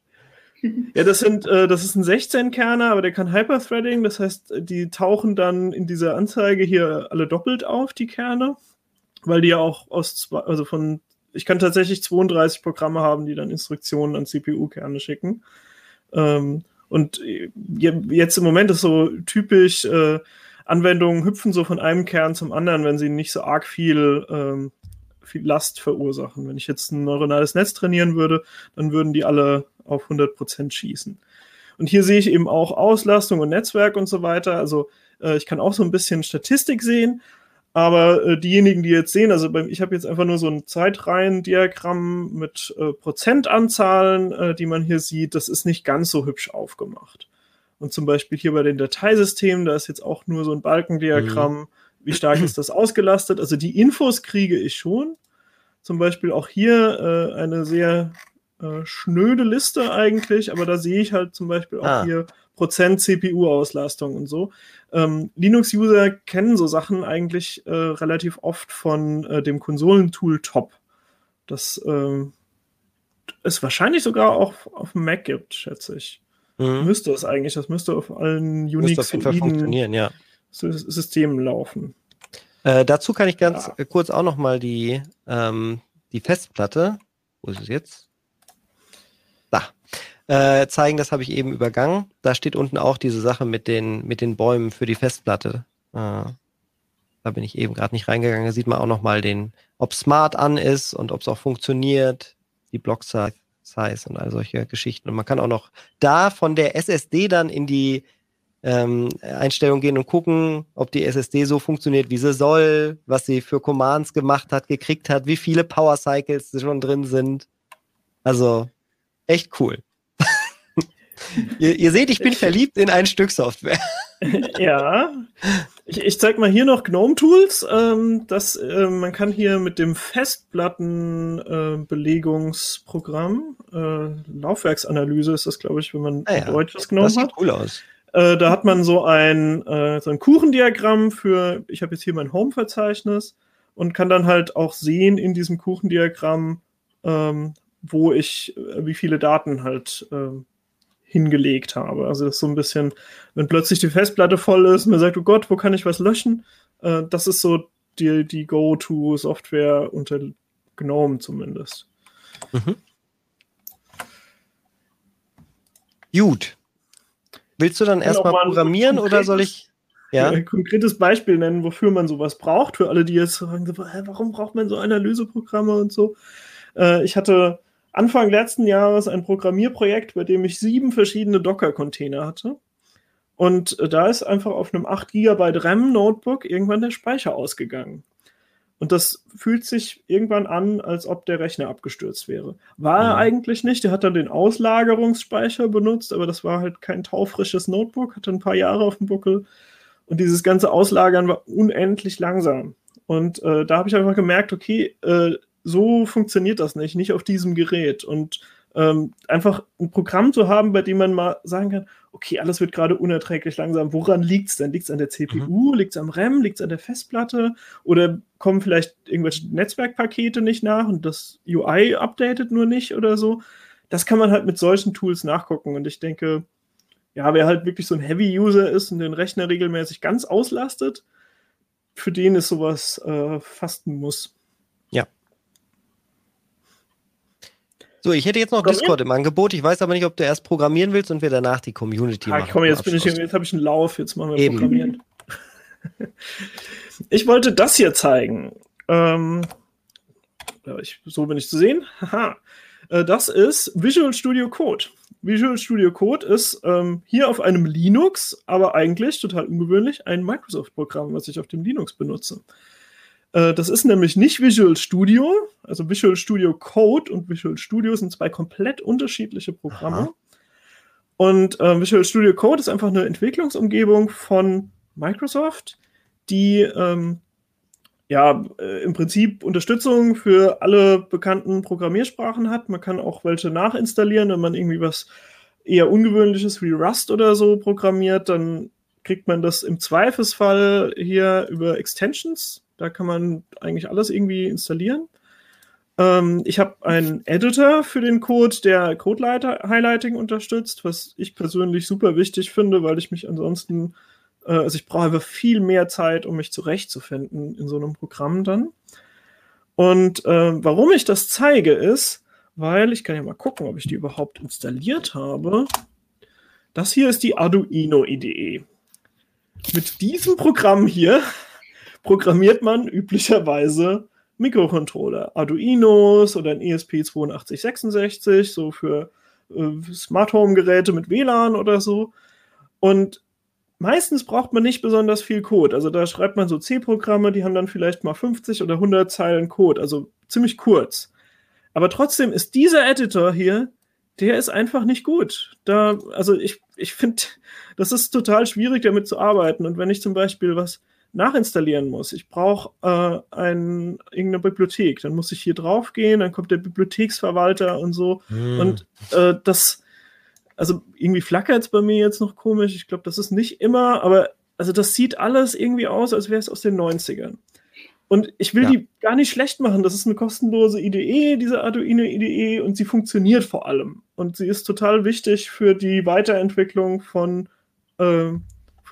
Ja, das sind, äh, das ist ein 16-Kerner, aber der kann Hyperthreading. Das heißt, die tauchen dann in dieser Anzeige hier alle doppelt auf, die Kerne, weil die ja auch aus zwei, also von ich kann tatsächlich 32 Programme haben, die dann Instruktionen an CPU-Kerne schicken. Ähm, und jetzt im Moment ist so typisch, äh, Anwendungen hüpfen so von einem Kern zum anderen, wenn sie nicht so arg viel, ähm, viel Last verursachen. Wenn ich jetzt ein neuronales Netz trainieren würde, dann würden die alle auf 100% schießen. Und hier sehe ich eben auch Auslastung und Netzwerk und so weiter. Also äh, ich kann auch so ein bisschen Statistik sehen aber äh, diejenigen, die jetzt sehen, also beim, ich habe jetzt einfach nur so ein Zeitreihendiagramm mit äh, Prozentanzahlen, äh, die man hier sieht, das ist nicht ganz so hübsch aufgemacht. Und zum Beispiel hier bei den Dateisystemen, da ist jetzt auch nur so ein Balkendiagramm, mhm. wie stark ist das ausgelastet. Also die Infos kriege ich schon. Zum Beispiel auch hier äh, eine sehr äh, schnöde Liste eigentlich, aber da sehe ich halt zum Beispiel auch ah. hier Prozent CPU-Auslastung und so. Ähm, Linux-User kennen so Sachen eigentlich äh, relativ oft von äh, dem Konsolentool Top. Das äh, es wahrscheinlich sogar auch auf dem Mac gibt, schätze ich. Mhm. Müsste es eigentlich, das müsste auf allen Unix ja. Systemen laufen. Äh, dazu kann ich ganz ja. kurz auch noch mal die, ähm, die Festplatte, wo ist es jetzt? Äh, zeigen. Das habe ich eben übergangen. Da steht unten auch diese Sache mit den, mit den Bäumen für die Festplatte. Äh, da bin ich eben gerade nicht reingegangen. Da sieht man auch nochmal den, ob Smart an ist und ob es auch funktioniert, die Block Size und all solche Geschichten. Und man kann auch noch da von der SSD dann in die ähm, Einstellung gehen und gucken, ob die SSD so funktioniert, wie sie soll, was sie für Commands gemacht hat, gekriegt hat, wie viele Power Cycles schon drin sind. Also echt cool ihr, ihr, seht, ich bin verliebt in ein Stück Software. ja. Ich, ich zeige mal hier noch GNOME Tools. Ähm, das, äh, man kann hier mit dem Festplattenbelegungsprogramm, äh, äh, Laufwerksanalyse ist das, glaube ich, wenn man ah, ja. deutsches GNOME das sieht hat. cool aus. Äh, da hat man so ein, äh, so ein Kuchendiagramm für, ich habe jetzt hier mein Home-Verzeichnis und kann dann halt auch sehen in diesem Kuchendiagramm, ähm, wo ich, äh, wie viele Daten halt ähm, hingelegt habe. Also das ist so ein bisschen, wenn plötzlich die Festplatte voll ist, man sagt, oh Gott, wo kann ich was löschen? Äh, das ist so die, die Go-To-Software unter GNOME zumindest. Mhm. Gut. Willst du dann erstmal programmieren oder soll ich? Ja. ein konkretes Beispiel nennen, wofür man sowas braucht, für alle, die jetzt sagen, warum braucht man so Analyseprogramme und so. Äh, ich hatte Anfang letzten Jahres ein Programmierprojekt, bei dem ich sieben verschiedene Docker-Container hatte. Und äh, da ist einfach auf einem 8 GB RAM-Notebook irgendwann der Speicher ausgegangen. Und das fühlt sich irgendwann an, als ob der Rechner abgestürzt wäre. War er Mhm. eigentlich nicht. Der hat dann den Auslagerungsspeicher benutzt, aber das war halt kein taufrisches Notebook, hatte ein paar Jahre auf dem Buckel. Und dieses ganze Auslagern war unendlich langsam. Und äh, da habe ich einfach gemerkt, okay, äh, so funktioniert das nicht, nicht auf diesem Gerät. Und ähm, einfach ein Programm zu haben, bei dem man mal sagen kann, okay, alles wird gerade unerträglich langsam. Woran liegt es denn? Liegt es an der CPU? Liegt es am RAM? Liegt es an der Festplatte? Oder kommen vielleicht irgendwelche Netzwerkpakete nicht nach und das UI updatet nur nicht oder so? Das kann man halt mit solchen Tools nachgucken. Und ich denke, ja, wer halt wirklich so ein Heavy-User ist und den Rechner regelmäßig ganz auslastet, für den ist sowas äh, fast ein Muss. So, ich hätte jetzt noch? Discord im Angebot. Ich weiß aber nicht, ob du erst programmieren willst und wir danach die Community Ah, machen. komm, jetzt bin ich, jetzt habe ich einen Lauf, jetzt machen wir Eben. Programmieren. Ich wollte das hier zeigen. Ähm, ich, so bin ich zu sehen. Haha. Äh, Das ist Visual Studio Code. Visual Studio Code ist ähm, hier auf einem Linux, aber eigentlich total ungewöhnlich ein Microsoft-Programm, was ich auf dem Linux benutze. Äh, Das ist nämlich nicht Visual Studio, also Visual Studio Code und Visual Studio sind zwei komplett unterschiedliche Programme. Aha. Und äh, Visual Studio Code ist einfach eine Entwicklungsumgebung von Microsoft, die ähm, ja äh, im Prinzip Unterstützung für alle bekannten Programmiersprachen hat. Man kann auch welche nachinstallieren, wenn man irgendwie was eher ungewöhnliches wie Rust oder so programmiert, dann kriegt man das im Zweifelsfall hier über Extensions. Da kann man eigentlich alles irgendwie installieren. Ähm, ich habe einen Editor für den Code, der Code-Highlighting unterstützt, was ich persönlich super wichtig finde, weil ich mich ansonsten, äh, also ich brauche viel mehr Zeit, um mich zurechtzufinden in so einem Programm dann. Und äh, warum ich das zeige, ist, weil ich kann ja mal gucken, ob ich die überhaupt installiert habe. Das hier ist die Arduino IDE. Mit diesem Programm hier programmiert man üblicherweise Mikrocontroller, Arduinos oder ein E ESP8266, so für äh, Smart Home Geräte mit WLAN oder so. Und meistens braucht man nicht besonders viel Code. Also da schreibt man so C-Programme, die haben dann vielleicht mal 50 oder 100 Zeilen Code, also ziemlich kurz. Aber trotzdem ist dieser Editor hier, der ist einfach nicht gut. Da, also ich, ich finde, das ist total schwierig, damit zu arbeiten. Und wenn ich zum Beispiel was nachinstallieren muss, ich brauche äh, ein, irgendeine Bibliothek, dann muss ich hier drauf gehen, dann kommt der Bibliotheksverwalter und so. Hm. Und äh, das, also irgendwie flackert es bei mir jetzt noch komisch. Ich glaube, das ist nicht immer, aber also das sieht alles irgendwie aus, als wäre es aus den 90ern. Und ich will Ja. die gar nicht schlecht machen. Das ist eine kostenlose IDE, diese Arduino IDE, und sie funktioniert vor allem. Und sie ist total wichtig für die Weiterentwicklung von, äh,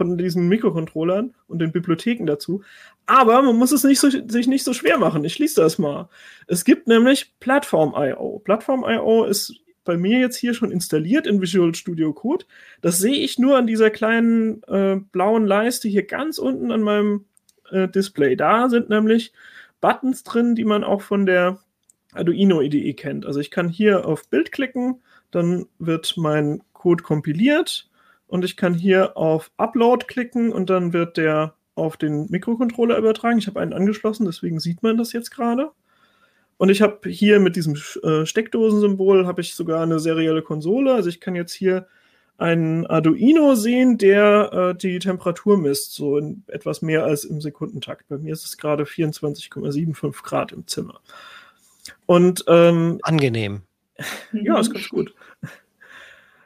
von diesen Mikrocontrollern und den Bibliotheken dazu. Aber man muss es nicht so, sich nicht so schwer machen. Ich schließe das mal. Es gibt nämlich Plattform.io. Plattform.io ist bei mir jetzt hier schon installiert in Visual Studio Code. Das sehe ich nur an dieser kleinen äh, blauen Leiste hier ganz unten an meinem äh, Display. Da sind nämlich Buttons drin, die man auch von der Arduino IDE kennt. Also ich kann hier auf Bild klicken, dann wird mein Code kompiliert und ich kann hier auf Upload klicken und dann wird der auf den Mikrocontroller übertragen. Ich habe einen angeschlossen, deswegen sieht man das jetzt gerade. Und ich habe hier mit diesem äh, Steckdosensymbol habe ich sogar eine serielle Konsole. Also ich kann jetzt hier einen Arduino sehen, der äh, die Temperatur misst, so in etwas mehr als im Sekundentakt. Bei mir ist es gerade 24,75 Grad im Zimmer. Und ähm, Angenehm. ja, ist ganz gut.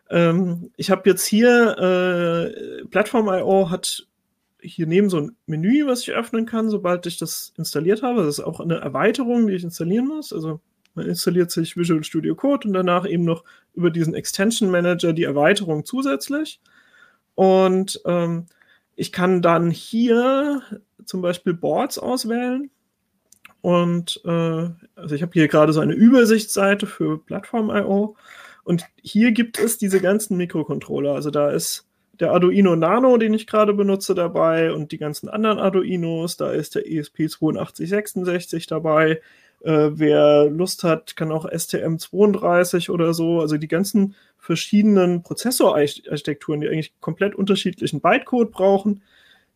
Ähm, ich habe jetzt hier, äh, Plattform.io hat hier neben so ein Menü, was ich öffnen kann, sobald ich das installiert habe. Das ist auch eine Erweiterung, die ich installieren muss. Also man installiert sich Visual Studio Code und danach eben noch über diesen Extension Manager die Erweiterung zusätzlich. Und ähm, ich kann dann hier zum Beispiel Boards auswählen. Und äh, also ich habe hier gerade so eine Übersichtsseite für Plattform.io. Und hier gibt es diese ganzen Mikrocontroller. Also da ist der Arduino Nano, den ich gerade benutze, dabei und die ganzen anderen Arduinos. Da ist der ESP8266 dabei. Äh, wer Lust hat, kann auch STM32 oder so. Also die ganzen verschiedenen Prozessorarchitekturen, die eigentlich komplett unterschiedlichen Bytecode brauchen,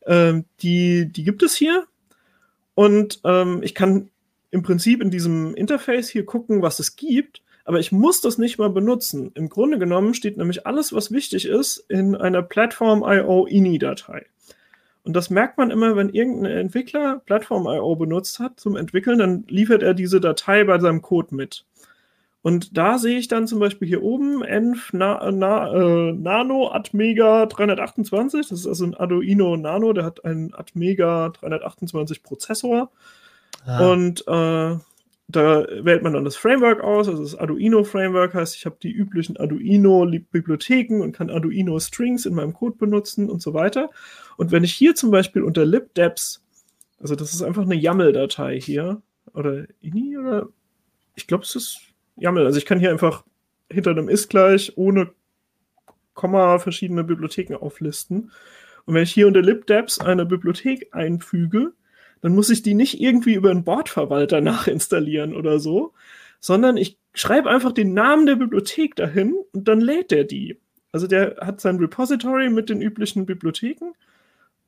ähm, die, die gibt es hier. Und ähm, ich kann im Prinzip in diesem Interface hier gucken, was es gibt aber ich muss das nicht mal benutzen. Im Grunde genommen steht nämlich alles, was wichtig ist, in einer Plattform.io INI-Datei. Und das merkt man immer, wenn irgendein Entwickler Plattform.io benutzt hat zum Entwickeln, dann liefert er diese Datei bei seinem Code mit. Und da sehe ich dann zum Beispiel hier oben Env Na, Na, äh, Nano Atmega 328. Das ist also ein Arduino Nano, der hat einen Atmega 328 Prozessor. Ah. Und äh, da wählt man dann das Framework aus, also das Arduino Framework heißt, ich habe die üblichen Arduino Bibliotheken und kann Arduino Strings in meinem Code benutzen und so weiter. Und wenn ich hier zum Beispiel unter libdeps, also das ist einfach eine YAML-Datei hier, oder ini oder ich glaube es ist YAML, also ich kann hier einfach hinter einem ist gleich ohne Komma verschiedene Bibliotheken auflisten. Und wenn ich hier unter libdeps eine Bibliothek einfüge, dann muss ich die nicht irgendwie über einen Bordverwalter nachinstallieren oder so, sondern ich schreibe einfach den Namen der Bibliothek dahin und dann lädt der die. Also der hat sein Repository mit den üblichen Bibliotheken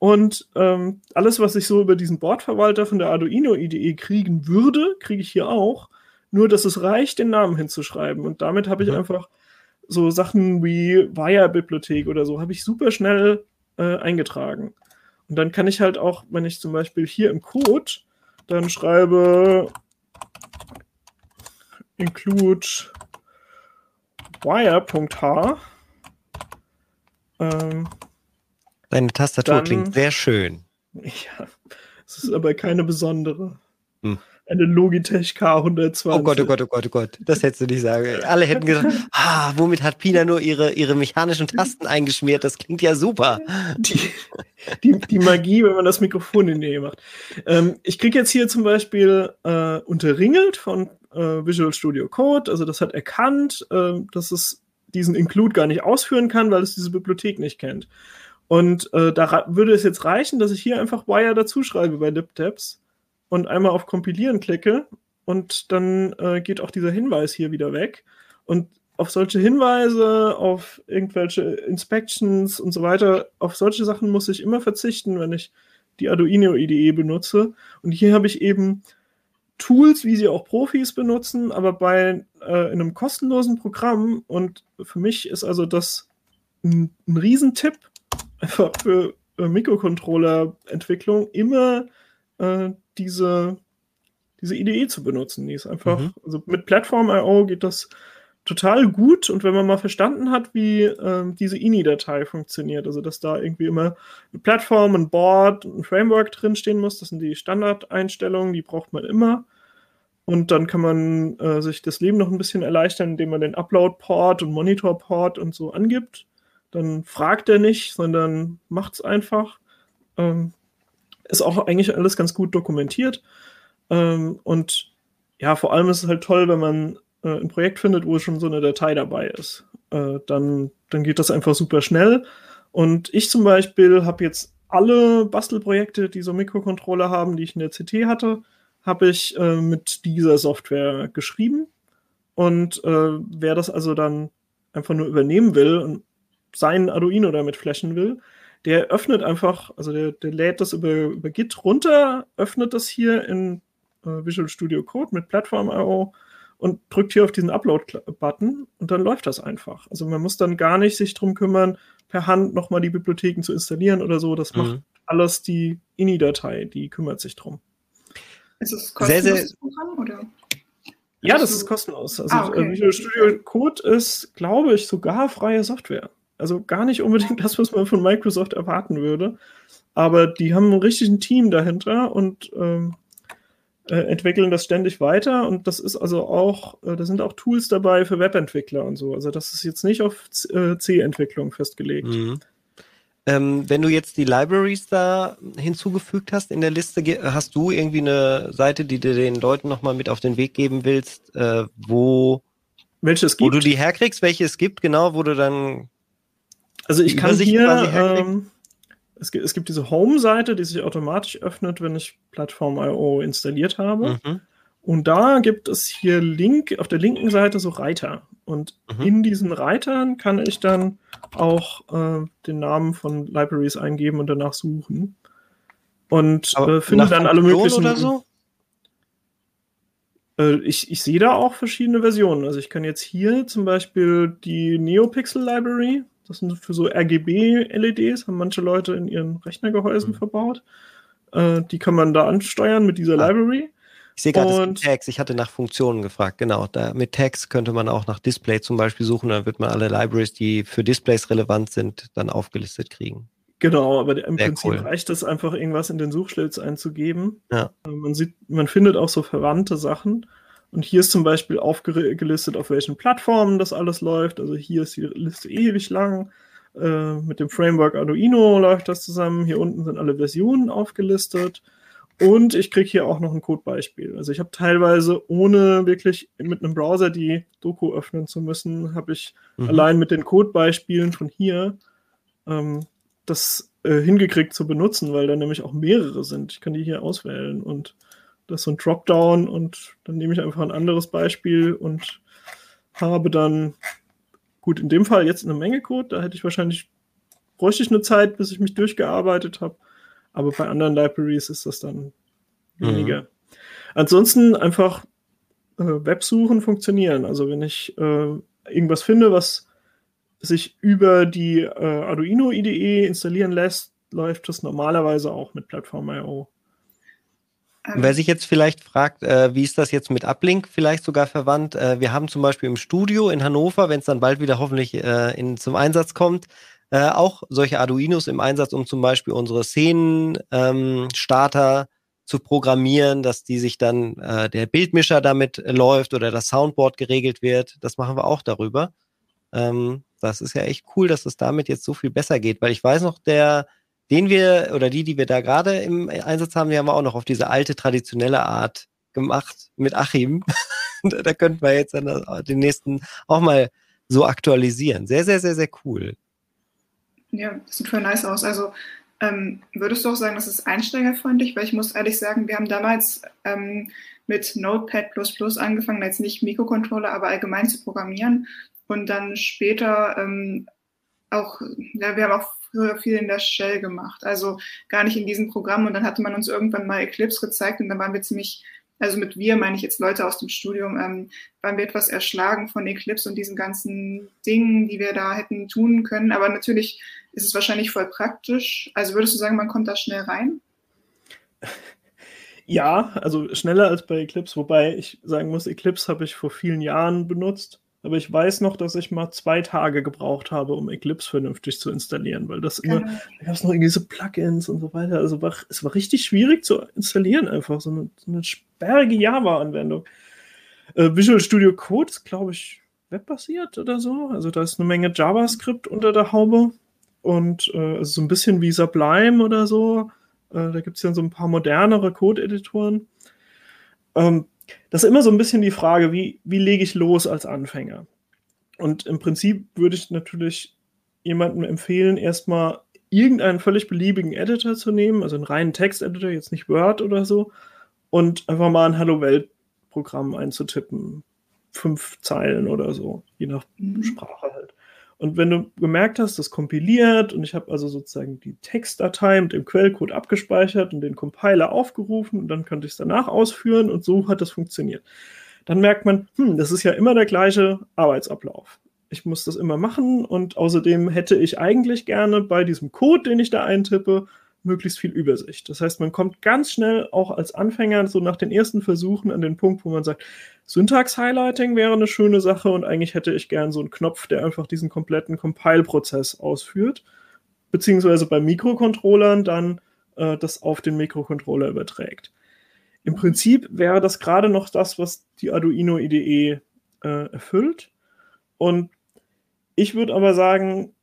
und ähm, alles, was ich so über diesen Bordverwalter von der Arduino IDE kriegen würde, kriege ich hier auch. Nur, dass es reicht, den Namen hinzuschreiben. Und damit habe ich mhm. einfach so Sachen wie Wire-Bibliothek oder so, habe ich super schnell äh, eingetragen. Und dann kann ich halt auch, wenn ich zum Beispiel hier im Code dann schreibe include wire.h. Ähm, Deine Tastatur dann, klingt sehr schön. Ja, es ist aber keine besondere. Hm eine Logitech K120. Oh Gott, oh Gott, oh Gott, oh Gott. Das hättest du nicht sagen. Alle hätten gesagt, ah, womit hat Pina nur ihre, ihre mechanischen Tasten eingeschmiert? Das klingt ja super. Die, die, die Magie, wenn man das Mikrofon in die Nähe macht. Ähm, ich kriege jetzt hier zum Beispiel äh, unterringelt von äh, Visual Studio Code. Also das hat erkannt, äh, dass es diesen Include gar nicht ausführen kann, weil es diese Bibliothek nicht kennt. Und äh, da würde es jetzt reichen, dass ich hier einfach Wire dazu schreibe bei LibTabs und einmal auf Kompilieren klicke und dann äh, geht auch dieser Hinweis hier wieder weg. Und auf solche Hinweise, auf irgendwelche Inspections und so weiter, auf solche Sachen muss ich immer verzichten, wenn ich die Arduino IDE benutze. Und hier habe ich eben Tools, wie sie auch Profis benutzen, aber bei äh, in einem kostenlosen Programm. Und für mich ist also das ein, ein Riesentipp, einfach für äh, Mikrocontroller-Entwicklung immer äh, diese, diese IDE zu benutzen. Die ist einfach, mhm. also mit Plattform.io geht das total gut und wenn man mal verstanden hat, wie ähm, diese INI-Datei funktioniert, also dass da irgendwie immer eine Plattform, ein Board, ein Framework drinstehen muss, das sind die Standardeinstellungen, die braucht man immer. Und dann kann man äh, sich das Leben noch ein bisschen erleichtern, indem man den Upload-Port und Monitor-Port und so angibt. Dann fragt er nicht, sondern macht es einfach. Ähm, ist auch eigentlich alles ganz gut dokumentiert. Ähm, und ja, vor allem ist es halt toll, wenn man äh, ein Projekt findet, wo schon so eine Datei dabei ist. Äh, dann, dann geht das einfach super schnell. Und ich zum Beispiel habe jetzt alle Bastelprojekte, die so Mikrocontroller haben, die ich in der CT hatte, habe ich äh, mit dieser Software geschrieben. Und äh, wer das also dann einfach nur übernehmen will und sein Arduino damit flashen will, der öffnet einfach, also der, der lädt das über, über Git runter, öffnet das hier in äh, Visual Studio Code mit Plattform.io und drückt hier auf diesen Upload-Button und dann läuft das einfach. Also man muss dann gar nicht sich drum kümmern, per Hand nochmal die Bibliotheken zu installieren oder so. Das mhm. macht alles die INI-Datei, die kümmert sich drum. Ist es kostenlos sehr, sehr Programm, oder? Ja, das ist kostenlos. Also ah, okay. Visual Studio Code ist, glaube ich, sogar freie Software. Also gar nicht unbedingt das, was man von Microsoft erwarten würde. Aber die haben ein richtiges Team dahinter und ähm, äh, entwickeln das ständig weiter. Und das ist also auch, äh, da sind auch Tools dabei für Webentwickler und so. Also das ist jetzt nicht auf äh, C-Entwicklung festgelegt. Mhm. Ähm, wenn du jetzt die Libraries da hinzugefügt hast in der Liste, hast du irgendwie eine Seite, die du den Leuten nochmal mit auf den Weg geben willst, äh, wo, welche es gibt? wo du die herkriegst, welche es gibt, genau, wo du dann Also ich kann hier, ähm, es, gibt, es gibt diese Home-Seite, die sich automatisch öffnet, wenn ich Plattform.io installiert habe. Mhm. Und da gibt es hier Link, auf der linken Seite so Reiter. Und Mhm. in diesen Reitern kann ich dann auch äh, den Namen von Libraries eingeben und danach suchen. Und äh, finde dann alle möglichen. oder so? Äh, ich, ich sehe da auch verschiedene Versionen. Also ich kann jetzt hier zum Beispiel die NeoPixel Library, das sind für so RGB-LEDs, haben manche Leute in ihren Rechnergehäusen Mhm. verbaut. Äh, die kann man da ansteuern mit dieser Ah. Library. Ich sehe gerade, Tags. Ich hatte nach Funktionen gefragt. Genau. Da, mit Tags könnte man auch nach Display zum Beispiel suchen. Dann wird man alle Libraries, die für Displays relevant sind, dann aufgelistet kriegen. Genau, aber im Sehr Prinzip cool. reicht es einfach, irgendwas in den Suchschlitz einzugeben. Ja. Äh, Man sieht, man findet auch so verwandte Sachen. Und hier ist zum Beispiel aufgelistet, auf welchen Plattformen das alles läuft. Also hier ist die Liste ewig lang. Äh, mit dem Framework Arduino läuft das zusammen. Hier unten sind alle Versionen aufgelistet. Und ich kriege hier auch noch ein Codebeispiel. Also ich habe teilweise, ohne wirklich mit einem Browser die Doku öffnen zu müssen, habe ich Mhm. allein mit den Codebeispielen von hier ähm, das äh, hingekriegt zu benutzen, weil da nämlich auch mehrere sind. Ich kann die hier auswählen und das ist so ein Dropdown und dann nehme ich einfach ein anderes Beispiel und habe dann, gut, in dem Fall jetzt eine Menge Code, da hätte ich wahrscheinlich, bräuchte ich eine Zeit, bis ich mich durchgearbeitet habe, aber bei anderen Libraries ist das dann weniger. Ansonsten einfach äh, Websuchen funktionieren. Also wenn ich äh, irgendwas finde, was sich über die äh, Arduino IDE installieren lässt, läuft das normalerweise auch mit Plattform.io. Ähm, Wer sich jetzt vielleicht fragt, äh, wie ist das jetzt mit Uplink vielleicht sogar verwandt? Äh, wir haben zum Beispiel im Studio in Hannover, wenn es dann bald wieder hoffentlich äh, in, zum Einsatz kommt, äh, auch solche Arduinos im Einsatz, um zum Beispiel unsere Szenenstarter ähm, zu programmieren, dass die sich dann äh, der Bildmischer damit läuft oder das Soundboard geregelt wird. Das machen wir auch darüber. Ähm, das ist ja echt cool, dass es damit jetzt so viel besser geht, weil ich weiß noch, der, den wir oder die, die wir da gerade im Einsatz haben, die haben wir auch noch auf diese alte traditionelle Art gemacht mit Achim. da da könnten wir jetzt dann äh, den nächsten auch mal so aktualisieren. Sehr, sehr, sehr, sehr cool. Ja, das sieht voll nice aus. Also ähm, würdest du auch sagen, das ist einsteigerfreundlich? Weil ich muss ehrlich sagen, wir haben damals ähm, mit Notepad angefangen, jetzt nicht Mikrocontroller, aber allgemein zu programmieren. Und dann später ähm, auch, ja, wir haben auch früher viel in der Shell gemacht, also gar nicht in diesem Programm. Und dann hatte man uns irgendwann mal Eclipse gezeigt und dann waren wir ziemlich, also mit wir meine ich jetzt Leute aus dem Studium, ähm, waren wir etwas erschlagen von Eclipse und diesen ganzen Dingen, die wir da hätten tun können. Aber natürlich ist es wahrscheinlich voll praktisch. Also würdest du sagen, man kommt da schnell rein? Ja, also schneller als bei Eclipse, wobei ich sagen muss, Eclipse habe ich vor vielen Jahren benutzt. Aber ich weiß noch, dass ich mal zwei Tage gebraucht habe, um Eclipse vernünftig zu installieren, weil das immer, Genau. da gab es noch irgendwie so Plugins und so weiter. Also war, es war richtig schwierig zu installieren, einfach so eine, so eine sperrige Java-Anwendung. Äh, Visual Studio Code ist, glaube ich, webbasiert oder so. Also da ist eine Menge JavaScript unter der Haube und äh, also so ein bisschen wie Sublime oder so. Äh, da gibt es ja so ein paar modernere Code-Editoren. Ähm, das ist immer so ein bisschen die Frage, wie, wie lege ich los als Anfänger? Und im Prinzip würde ich natürlich jemandem empfehlen, erstmal irgendeinen völlig beliebigen Editor zu nehmen, also einen reinen Texteditor, jetzt nicht Word oder so, und einfach mal ein Hallo Welt-Programm einzutippen. Fünf Zeilen oder so, je nach Mhm. Sprache halt. Und wenn du gemerkt hast, das kompiliert und ich habe also sozusagen die Textdatei mit dem Quellcode abgespeichert und den Compiler aufgerufen und dann konnte ich es danach ausführen und so hat das funktioniert. Dann merkt man, hm, das ist ja immer der gleiche Arbeitsablauf. Ich muss das immer machen und außerdem hätte ich eigentlich gerne bei diesem Code, den ich da eintippe, möglichst viel Übersicht. Das heißt, man kommt ganz schnell auch als Anfänger so nach den ersten Versuchen an den Punkt, wo man sagt, Syntax-Highlighting wäre eine schöne Sache und eigentlich hätte ich gern so einen Knopf, der einfach diesen kompletten Compile-Prozess ausführt, beziehungsweise bei Mikrocontrollern dann äh, das auf den Mikrocontroller überträgt. Im Prinzip wäre das gerade noch das, was die Arduino IDE äh, erfüllt. Und ich würde aber sagen,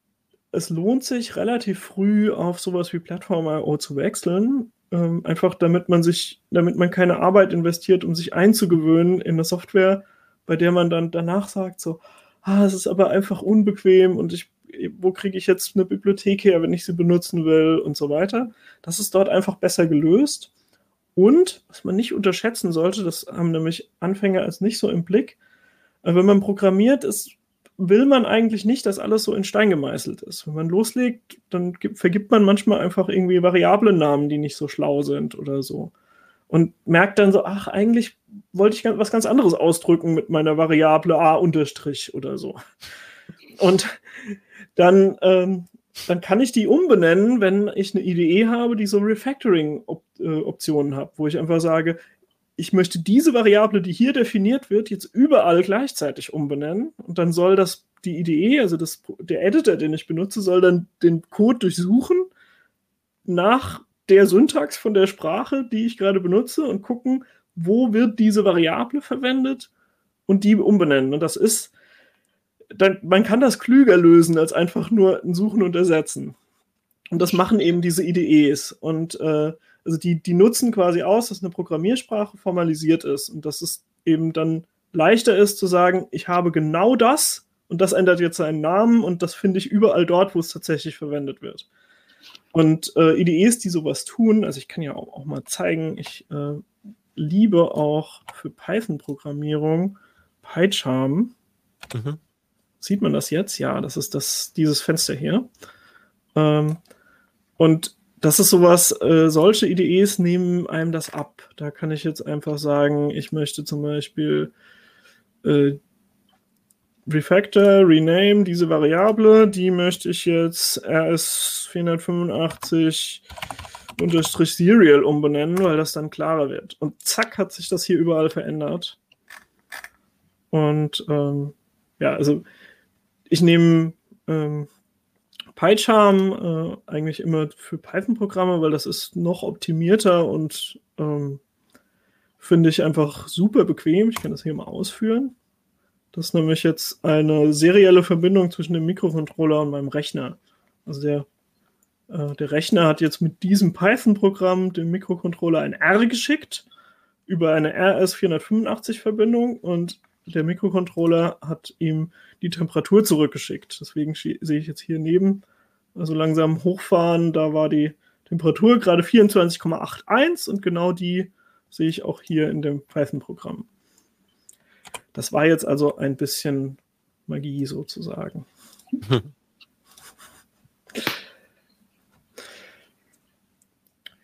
es lohnt sich relativ früh auf sowas wie Plattform.io zu wechseln, ähm, einfach damit man sich, damit man keine Arbeit investiert, um sich einzugewöhnen in eine Software, bei der man dann danach sagt so, ah, es ist aber einfach unbequem und ich, wo kriege ich jetzt eine Bibliothek her, wenn ich sie benutzen will und so weiter. Das ist dort einfach besser gelöst. Und, was man nicht unterschätzen sollte, das haben nämlich Anfänger als nicht so im Blick, äh, wenn man programmiert, ist, will man eigentlich nicht, dass alles so in Stein gemeißelt ist. Wenn man loslegt, dann gibt, vergibt man manchmal einfach irgendwie Variablennamen, die nicht so schlau sind oder so. Und merkt dann so, ach, eigentlich wollte ich was ganz anderes ausdrücken mit meiner Variable a unterstrich oder so. Und dann, ähm, dann kann ich die umbenennen, wenn ich eine IDE habe, die so Refactoring-Optionen hat, wo ich einfach sage, ich möchte diese Variable, die hier definiert wird, jetzt überall gleichzeitig umbenennen. Und dann soll das die IDE, also das, der Editor, den ich benutze, soll dann den Code durchsuchen nach der Syntax von der Sprache, die ich gerade benutze und gucken, wo wird diese Variable verwendet und die umbenennen. Und das ist dann, man kann das klüger lösen als einfach nur ein Suchen und Ersetzen. Und das machen eben diese IDEs. Und äh, also die, die nutzen quasi aus, dass eine Programmiersprache formalisiert ist und dass es eben dann leichter ist zu sagen, ich habe genau das und das ändert jetzt seinen Namen und das finde ich überall dort, wo es tatsächlich verwendet wird. Und äh, IDEs, die sowas tun, also ich kann ja auch, auch mal zeigen, ich äh, liebe auch für Python-Programmierung PyCharm. Mhm. Sieht man das jetzt? Ja, das ist das, dieses Fenster hier. Ähm, und das ist sowas, äh, solche IDEs nehmen einem das ab. Da kann ich jetzt einfach sagen, ich möchte zum Beispiel äh, Refactor, Rename, diese Variable, die möchte ich jetzt RS485 unterstrich Serial umbenennen, weil das dann klarer wird. Und zack, hat sich das hier überall verändert. Und ähm, ja, also ich nehme ähm, PyCharm äh, eigentlich immer für Python-Programme, weil das ist noch optimierter und ähm, finde ich einfach super bequem. Ich kann das hier mal ausführen. Das ist nämlich jetzt eine serielle Verbindung zwischen dem Mikrocontroller und meinem Rechner. Also der, äh, der Rechner hat jetzt mit diesem Python-Programm dem Mikrocontroller ein R geschickt über eine RS485-Verbindung und der Mikrocontroller hat ihm die Temperatur zurückgeschickt. Deswegen sehe ich jetzt hier neben, also langsam hochfahren, da war die Temperatur gerade 24,81 und genau die sehe ich auch hier in dem Python-Programm. Das war jetzt also ein bisschen Magie sozusagen.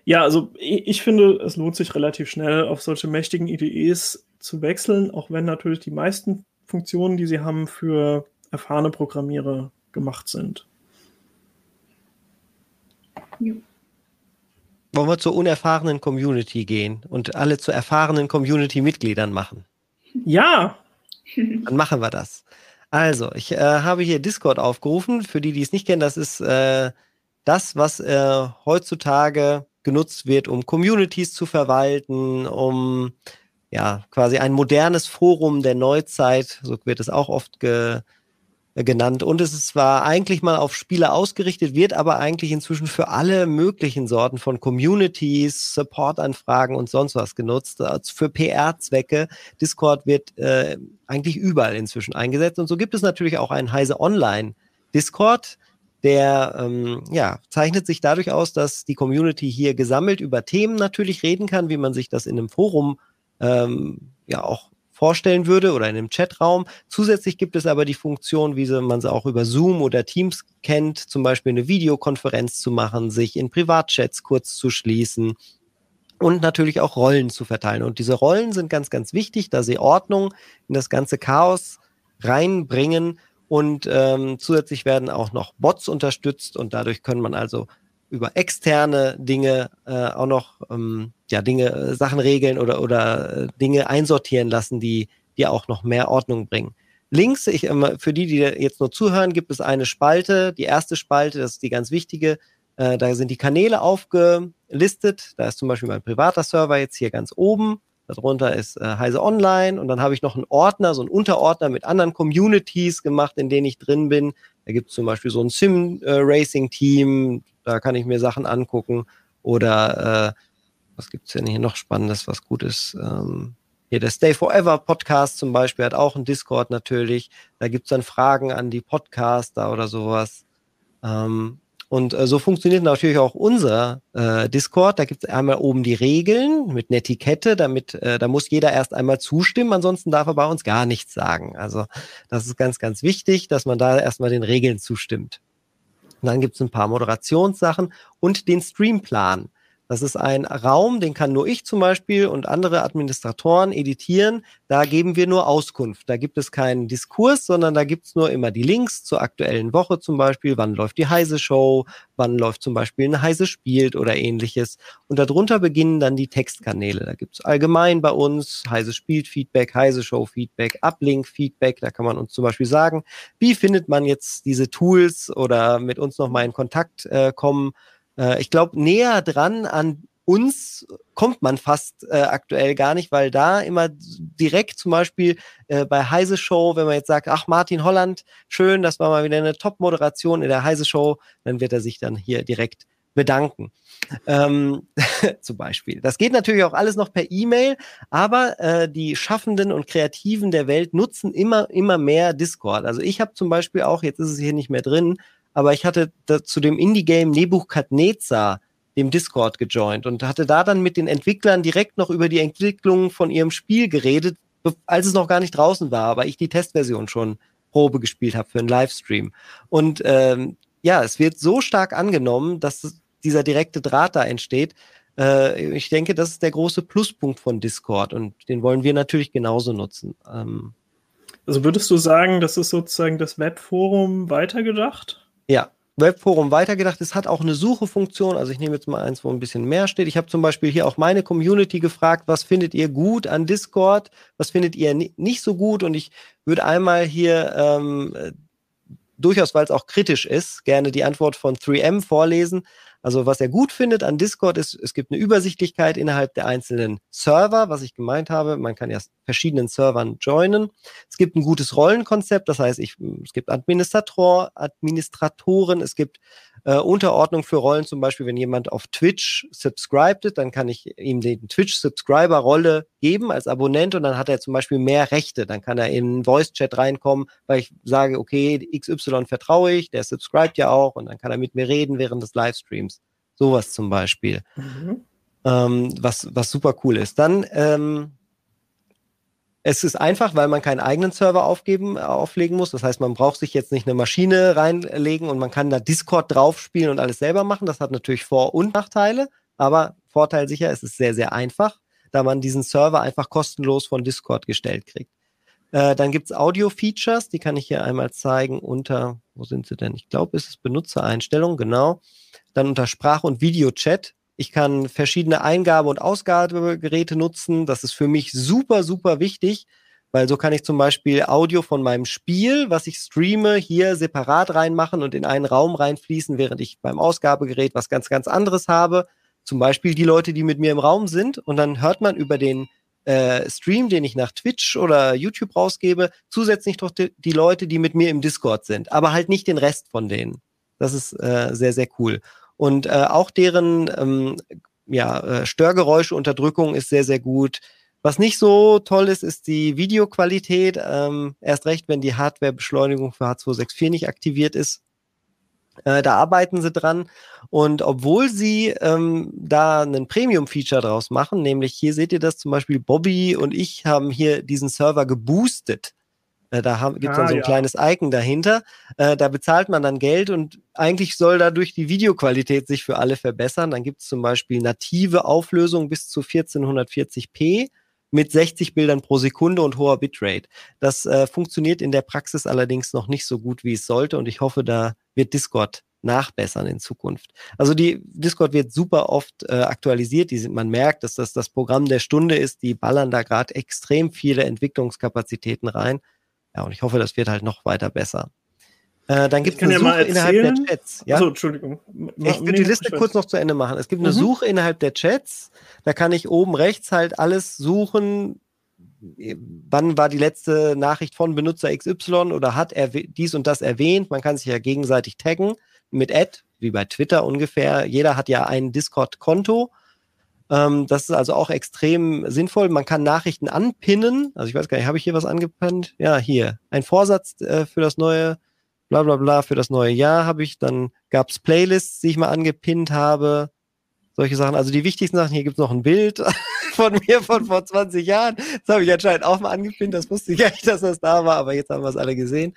Ja, also ich finde, es lohnt sich relativ schnell auf solche mächtigen IDEs zu wechseln, auch wenn natürlich die meisten Funktionen, die sie haben, für erfahrene Programmierer gemacht sind. Ja. Wollen wir zur unerfahrenen Community gehen und alle zu erfahrenen Community-Mitgliedern machen? Ja. Dann machen wir das. Also, ich äh, habe hier Discord aufgerufen. Für die, die es nicht kennen, das ist äh, das, was äh, heutzutage genutzt wird, um Communities zu verwalten, um ja, quasi ein modernes Forum der Neuzeit, so wird es auch oft ge, genannt. Und es ist zwar eigentlich mal auf Spiele ausgerichtet, wird aber eigentlich inzwischen für alle möglichen Sorten von Communities, Support-Anfragen und sonst was genutzt. Also für PR-Zwecke. Discord wird äh, eigentlich überall inzwischen eingesetzt. Und so gibt es natürlich auch einen Heise Online Discord. Der ähm, ja, zeichnet sich dadurch aus, dass die Community hier gesammelt über Themen natürlich reden kann, wie man sich das in einem Forum ähm, ja auch vorstellen würde oder in einem Chatraum. Zusätzlich gibt es aber die Funktion, wie man sie auch über Zoom oder Teams kennt, zum Beispiel eine Videokonferenz zu machen, sich in Privatchats kurz zu schließen und natürlich auch Rollen zu verteilen. Und diese Rollen sind ganz, ganz wichtig, da sie Ordnung in das ganze Chaos reinbringen und ähm, zusätzlich werden auch noch Bots unterstützt und dadurch können man also über externe Dinge äh, auch noch ähm, ja Dinge, äh, Sachen regeln oder oder äh, Dinge einsortieren lassen, die die auch noch mehr Ordnung bringen. Links, ich, für die, die jetzt nur zuhören, gibt es eine Spalte. Die erste Spalte, das ist die ganz wichtige. Äh, da sind die Kanäle aufgelistet. Da ist zum Beispiel mein privater Server jetzt hier ganz oben. Darunter ist äh, Heise Online und dann habe ich noch einen Ordner, so einen Unterordner mit anderen Communities gemacht, in denen ich drin bin. Da gibt es zum Beispiel so ein Sim-Racing-Team, da kann ich mir Sachen angucken. Oder äh, was gibt es denn hier noch Spannendes, was gut ist? Ähm, hier der Stay Forever Podcast zum Beispiel hat auch einen Discord natürlich. Da gibt es dann Fragen an die Podcaster oder sowas. Ähm, und äh, so funktioniert natürlich auch unser äh, Discord. Da gibt es einmal oben die Regeln mit einer Etikette, damit äh, da muss jeder erst einmal zustimmen, ansonsten darf er bei uns gar nichts sagen. Also das ist ganz, ganz wichtig, dass man da erstmal den Regeln zustimmt. Und dann gibt es ein paar Moderationssachen und den Streamplan. Das ist ein Raum, den kann nur ich zum Beispiel und andere Administratoren editieren. Da geben wir nur Auskunft. Da gibt es keinen Diskurs, sondern da gibt es nur immer die Links zur aktuellen Woche zum Beispiel. Wann läuft die Heise Show? Wann läuft zum Beispiel eine Heise spielt oder ähnliches? Und darunter beginnen dann die Textkanäle. Da gibt es allgemein bei uns Heise spielt Feedback, Heise Show Feedback, Uplink Feedback. Da kann man uns zum Beispiel sagen, wie findet man jetzt diese Tools oder mit uns nochmal in Kontakt äh, kommen äh, ich glaube, näher dran an uns kommt man fast äh, aktuell gar nicht, weil da immer direkt zum Beispiel äh, bei Heise Show, wenn man jetzt sagt, ach Martin Holland, schön, das war mal wieder eine Top-Moderation in der Heise Show, dann wird er sich dann hier direkt bedanken. Ähm, zum Beispiel. Das geht natürlich auch alles noch per E-Mail, aber äh, die Schaffenden und Kreativen der Welt nutzen immer, immer mehr Discord. Also ich habe zum Beispiel auch, jetzt ist es hier nicht mehr drin, aber ich hatte zu dem Indie-Game Nebuchadnezzar dem Discord gejoint und hatte da dann mit den Entwicklern direkt noch über die Entwicklung von ihrem Spiel geredet, als es noch gar nicht draußen war, aber ich die Testversion schon Probe gespielt habe für einen Livestream. Und ähm, ja, es wird so stark angenommen, dass dieser direkte Draht da entsteht. Äh, ich denke, das ist der große Pluspunkt von Discord und den wollen wir natürlich genauso nutzen. Ähm, also würdest du sagen, das ist sozusagen das Webforum weitergedacht? Ja, Webforum weitergedacht. Es hat auch eine Suchefunktion. Also ich nehme jetzt mal eins, wo ein bisschen mehr steht. Ich habe zum Beispiel hier auch meine Community gefragt, was findet ihr gut an Discord? Was findet ihr nicht so gut? Und ich würde einmal hier ähm, äh, durchaus, weil es auch kritisch ist, gerne die Antwort von 3M vorlesen. Also was er gut findet an Discord ist, es gibt eine Übersichtlichkeit innerhalb der einzelnen Server, was ich gemeint habe. Man kann ja verschiedenen Servern joinen. Es gibt ein gutes Rollenkonzept, das heißt, ich, es gibt Administrator, Administratoren, es gibt äh, Unterordnung für Rollen, zum Beispiel, wenn jemand auf Twitch subscribet, dann kann ich ihm den Twitch-Subscriber-Rolle geben als Abonnent und dann hat er zum Beispiel mehr Rechte. Dann kann er in Voice-Chat reinkommen, weil ich sage, okay, XY vertraue ich, der subscribt ja auch und dann kann er mit mir reden während des Livestreams. Sowas zum Beispiel. Mhm. Ähm, was, was super cool ist. Dann ähm, es ist einfach, weil man keinen eigenen Server aufgeben, äh, auflegen muss. Das heißt, man braucht sich jetzt nicht eine Maschine reinlegen und man kann da Discord draufspielen und alles selber machen. Das hat natürlich Vor- und Nachteile, aber Vorteil sicher, es ist sehr, sehr einfach, da man diesen Server einfach kostenlos von Discord gestellt kriegt. Äh, dann gibt's Audio-Features, die kann ich hier einmal zeigen unter, wo sind sie denn? Ich glaube, es ist Benutzereinstellungen, genau. Dann unter Sprach- und Videochat ich kann verschiedene Eingabe- und Ausgabegeräte nutzen. Das ist für mich super, super wichtig, weil so kann ich zum Beispiel Audio von meinem Spiel, was ich streame, hier separat reinmachen und in einen Raum reinfließen, während ich beim Ausgabegerät was ganz, ganz anderes habe. Zum Beispiel die Leute, die mit mir im Raum sind. Und dann hört man über den äh, Stream, den ich nach Twitch oder YouTube rausgebe, zusätzlich doch die, die, Leute, die mit mir im Discord sind, aber halt nicht den Rest von denen. Das ist äh, sehr, sehr cool. Und äh, auch deren ähm, ja, äh, Störgeräuscheunterdrückung ist sehr, sehr gut. Was nicht so toll ist, ist die Videoqualität. Ähm, erst recht, wenn die Hardwarebeschleunigung für H264 nicht aktiviert ist. Äh, da arbeiten sie dran. Und obwohl sie ähm, da einen Premium-Feature draus machen, nämlich hier seht ihr das zum Beispiel, Bobby und ich haben hier diesen Server geboostet. Äh, da gibt es ah, dann so ein ja. kleines Icon dahinter. Äh, da bezahlt man dann Geld und eigentlich soll dadurch die Videoqualität sich für alle verbessern. Dann gibt es zum Beispiel native Auflösung bis zu 1440p mit 60 Bildern pro Sekunde und hoher Bitrate. Das äh, funktioniert in der Praxis allerdings noch nicht so gut, wie es sollte und ich hoffe, da wird Discord nachbessern in Zukunft. Also die Discord wird super oft äh, aktualisiert. Die sind, man merkt, dass das das Programm der Stunde ist. Die ballern da gerade extrem viele Entwicklungskapazitäten rein. Ja, und ich hoffe, das wird halt noch weiter besser. Äh, dann gibt es eine Suche innerhalb der Chats. Ja? Achso, Entschuldigung. Ich würde die Liste kurz noch zu Ende machen. Es gibt eine mhm. Suche innerhalb der Chats. Da kann ich oben rechts halt alles suchen. Wann war die letzte Nachricht von Benutzer XY oder hat er dies und das erwähnt? Man kann sich ja gegenseitig taggen mit Ad, wie bei Twitter ungefähr. Jeder hat ja ein Discord-Konto Ähm, das ist also auch extrem sinnvoll. Man kann Nachrichten anpinnen. Also ich weiß gar nicht, habe ich hier was angepinnt? Ja, hier. Ein Vorsatz äh, für das neue, bla bla bla, für das neue Jahr habe ich. Dann gab es Playlists, die ich mal angepinnt habe. Solche Sachen. Also die wichtigsten Sachen, hier gibt es noch ein Bild von mir von vor 20 Jahren. Das habe ich anscheinend auch mal angepinnt. Das wusste ich gar nicht, dass das da war, aber jetzt haben wir es alle gesehen.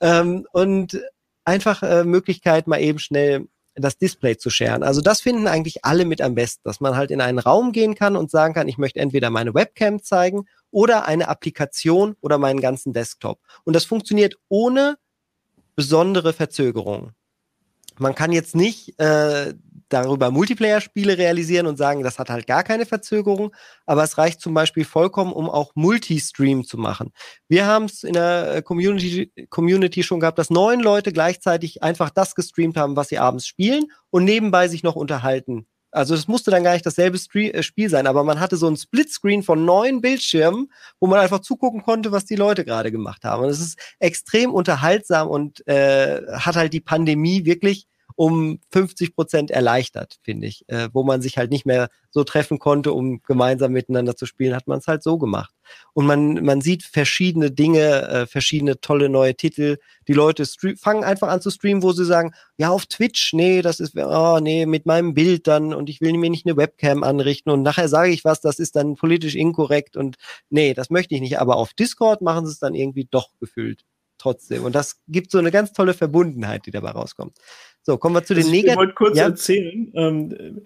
Ähm, und einfach äh, Möglichkeit, mal eben schnell das Display zu scheren. Also das finden eigentlich alle mit am besten, dass man halt in einen Raum gehen kann und sagen kann, ich möchte entweder meine Webcam zeigen oder eine Applikation oder meinen ganzen Desktop. Und das funktioniert ohne besondere Verzögerung. Man kann jetzt nicht äh, darüber Multiplayer-Spiele realisieren und sagen, das hat halt gar keine Verzögerung, aber es reicht zum Beispiel vollkommen, um auch Multistream zu machen. Wir haben es in der äh, Community, Community schon gehabt, dass neun Leute gleichzeitig einfach das gestreamt haben, was sie abends spielen und nebenbei sich noch unterhalten. Also es musste dann gar nicht dasselbe äh, Spiel sein, aber man hatte so ein Splitscreen von neun Bildschirmen, wo man einfach zugucken konnte, was die Leute gerade gemacht haben. Und es ist extrem unterhaltsam und äh, hat halt die Pandemie wirklich um 50 Prozent erleichtert, finde ich. Äh, wo man sich halt nicht mehr so treffen konnte, um gemeinsam miteinander zu spielen, hat man es halt so gemacht. Und man, man sieht verschiedene Dinge, äh, verschiedene tolle neue Titel. Die Leute fangen einfach an zu streamen, wo sie sagen, ja, auf Twitch, nee, das ist, oh, nee, mit meinem Bild dann und ich will mir nicht eine Webcam anrichten und nachher sage ich was, das ist dann politisch inkorrekt und nee, das möchte ich nicht. Aber auf Discord machen sie es dann irgendwie doch gefühlt trotzdem. Und das gibt so eine ganz tolle Verbundenheit, die dabei rauskommt. So, kommen wir zu den Negativen. Ich wollte kurz ja? erzählen. Ähm,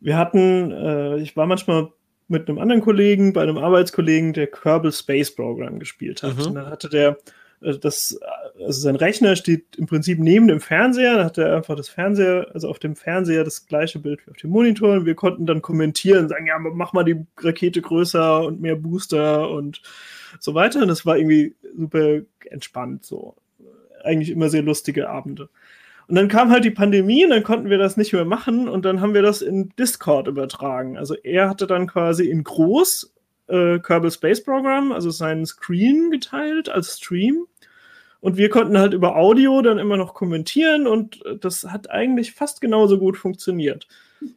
wir hatten, äh, ich war manchmal mit einem anderen Kollegen, bei einem Arbeitskollegen, der Kerbal Space Program gespielt hat. Mhm. Und dann hatte der äh, das, also sein Rechner steht im Prinzip neben dem Fernseher, dann hat er einfach das Fernseher, also auf dem Fernseher das gleiche Bild wie auf dem Monitor und wir konnten dann kommentieren, sagen, ja, mach mal die Rakete größer und mehr Booster und so weiter. Und das war irgendwie super entspannt, so. Eigentlich immer sehr lustige Abende. Und dann kam halt die Pandemie und dann konnten wir das nicht mehr machen und dann haben wir das in Discord übertragen. Also er hatte dann quasi in groß äh, Kerbal Space Program, also seinen Screen geteilt als Stream. Und wir konnten halt über Audio dann immer noch kommentieren und das hat eigentlich fast genauso gut funktioniert.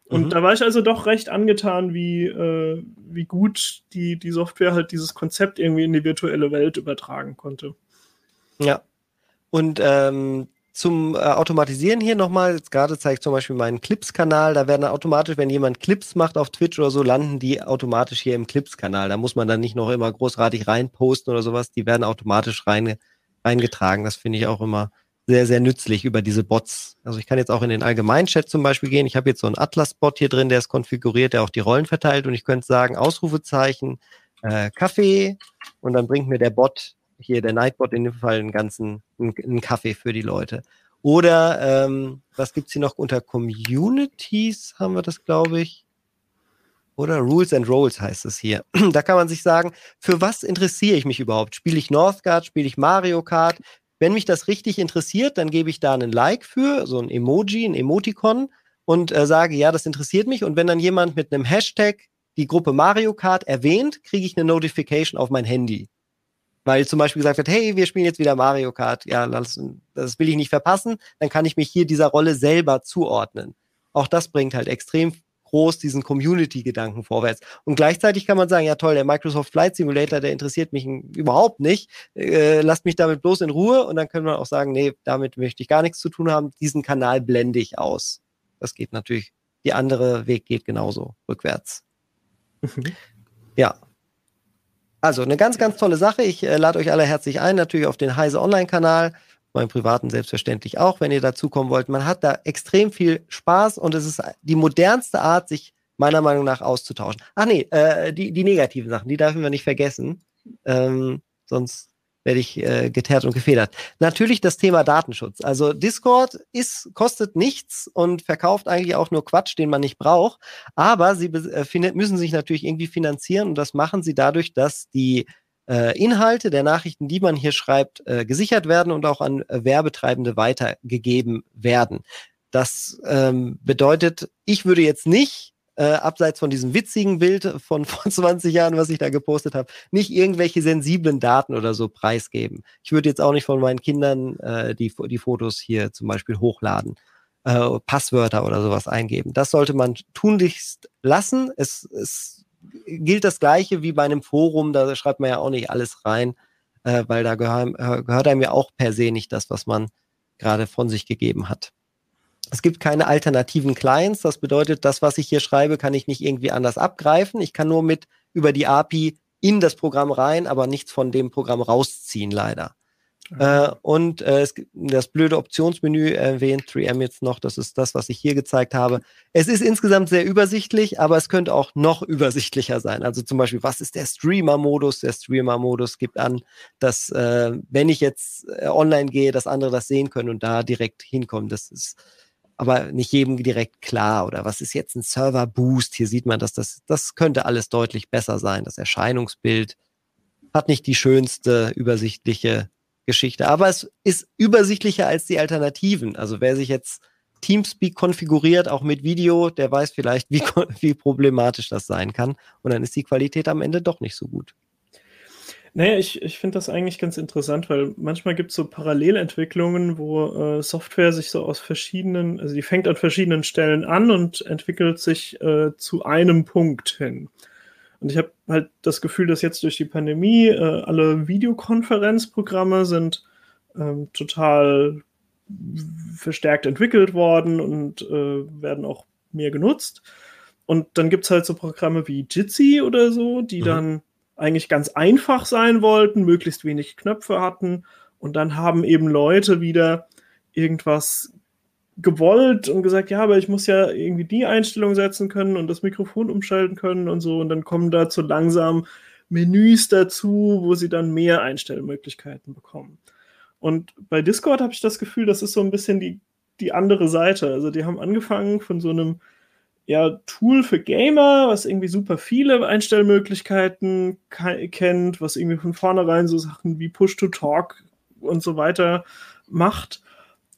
Und mhm. da war ich also doch recht angetan, wie, äh, wie gut die, die Software halt dieses Konzept irgendwie in die virtuelle Welt übertragen konnte. Ja. Und ähm, zum äh, Automatisieren hier nochmal, jetzt gerade zeige ich zum Beispiel meinen Clips-Kanal, da werden automatisch, wenn jemand Clips macht auf Twitch oder so, landen die automatisch hier im Clips-Kanal. Da muss man dann nicht noch immer großartig reinposten oder sowas, die werden automatisch rein, reingetragen. Das finde ich auch immer sehr, sehr nützlich über diese Bots. Also ich kann jetzt auch in den Allgemeinchat zum Beispiel gehen. Ich habe jetzt so einen Atlas-Bot hier drin, der ist konfiguriert, der auch die Rollen verteilt und ich könnte sagen, Ausrufezeichen, äh, Kaffee und dann bringt mir der Bot hier der Nightbot in dem Fall einen ganzen einen, Kaffee für die Leute. Oder ähm, was gibt's hier noch unter Communities? Haben wir das, glaube ich. Oder Rules and Roles heißt es hier. da kann man sich sagen, für was interessiere ich mich überhaupt? Spiele ich Northgard? Spiele ich Mario Kart? Wenn mich das richtig interessiert, dann gebe ich da einen Like für, so ein Emoji, ein Emoticon und äh, sage, ja, das interessiert mich. Und wenn dann jemand mit einem Hashtag die Gruppe Mario Kart erwähnt, kriege ich eine Notification auf mein Handy weil zum Beispiel gesagt wird, hey, wir spielen jetzt wieder Mario Kart, ja, das, das will ich nicht verpassen, dann kann ich mich hier dieser Rolle selber zuordnen. Auch das bringt halt extrem groß diesen Community-Gedanken vorwärts. Und gleichzeitig kann man sagen, ja toll, der Microsoft Flight Simulator, der interessiert mich überhaupt nicht. Äh, lasst mich damit bloß in Ruhe und dann können wir auch sagen, nee, damit möchte ich gar nichts zu tun haben. Diesen Kanal blende ich aus. Das geht natürlich, die andere Weg geht genauso rückwärts. Mhm. Ja, also eine ganz, ganz tolle Sache. Ich äh, lade euch alle herzlich ein, natürlich auf den Heise Online-Kanal, meinen privaten selbstverständlich auch, wenn ihr dazukommen wollt. Man hat da extrem viel Spaß und es ist die modernste Art, sich meiner Meinung nach auszutauschen. Ach nee, äh, die, die negativen Sachen, die dürfen wir nicht vergessen. Ähm, sonst werde ich äh, geteert und gefedert. Natürlich das Thema Datenschutz. Also Discord ist, kostet nichts und verkauft eigentlich auch nur Quatsch, den man nicht braucht. Aber sie äh, müssen sich natürlich irgendwie finanzieren und das machen sie dadurch, dass die äh, Inhalte der Nachrichten, die man hier schreibt, äh, gesichert werden und auch an äh, Werbetreibende weitergegeben werden. Das ähm, bedeutet, ich würde jetzt nicht äh, abseits von diesem witzigen Bild von vor 20 Jahren, was ich da gepostet habe, nicht irgendwelche sensiblen Daten oder so preisgeben. Ich würde jetzt auch nicht von meinen Kindern äh, die, die Fotos hier zum Beispiel hochladen. äh, Passwörter oder sowas eingeben. Das sollte man tunlichst lassen. Es, es gilt das Gleiche wie bei einem Forum, da schreibt man ja auch nicht alles rein, äh, weil da gehör, gehört einem ja auch per se nicht das, was man gerade von sich gegeben hat. Es gibt keine alternativen Clients. Das bedeutet, das, was ich hier schreibe, kann ich nicht irgendwie anders abgreifen. Ich kann nur mit über die API in das Programm rein, aber nichts von dem Programm rausziehen, leider. Äh, und äh, es, das blöde Optionsmenü erwähnt 3M jetzt noch, das ist das, was ich hier gezeigt habe. Es ist insgesamt sehr übersichtlich, aber es könnte auch noch übersichtlicher sein. Also zum Beispiel, was ist der Streamer-Modus? Der Streamer-Modus gibt an, dass äh, wenn ich jetzt äh, online gehe, dass andere das sehen können und da direkt hinkommen. Das ist aber nicht jedem direkt klar. Oder was ist jetzt ein Server-Boost? Hier sieht man, dass das, das könnte alles deutlich besser sein. Das Erscheinungsbild hat nicht die schönste übersichtliche Geschichte. Aber es ist übersichtlicher als die Alternativen. Also wer sich jetzt Teamspeak konfiguriert, auch mit Video, der weiß vielleicht, wie, wie problematisch das sein kann. Und dann ist die Qualität am Ende doch nicht so gut. Naja, ich, ich finde das eigentlich ganz interessant, weil manchmal gibt es so Parallelentwicklungen, wo äh, Software sich so aus verschiedenen, also die fängt an verschiedenen Stellen an und entwickelt sich äh, zu einem Punkt hin. Und ich habe halt das Gefühl, dass jetzt durch die Pandemie äh, alle Videokonferenzprogramme sind ähm, total verstärkt entwickelt worden und äh, werden auch mehr genutzt. Und dann gibt es halt so Programme wie Jitsi oder so, die mhm. dann eigentlich ganz einfach sein wollten, möglichst wenig Knöpfe hatten. Und dann haben eben Leute wieder irgendwas gewollt und gesagt, ja, aber ich muss ja irgendwie die Einstellung setzen können und das Mikrofon umschalten können und so. Und dann kommen da zu langsam Menüs dazu, wo sie dann mehr Einstellmöglichkeiten bekommen. Und bei Discord habe ich das Gefühl, das ist so ein bisschen die, die andere Seite. Also die haben angefangen von so einem ja, Tool für Gamer, was irgendwie super viele Einstellmöglichkeiten kennt, was irgendwie von vornherein so Sachen wie Push-to-Talk und so weiter macht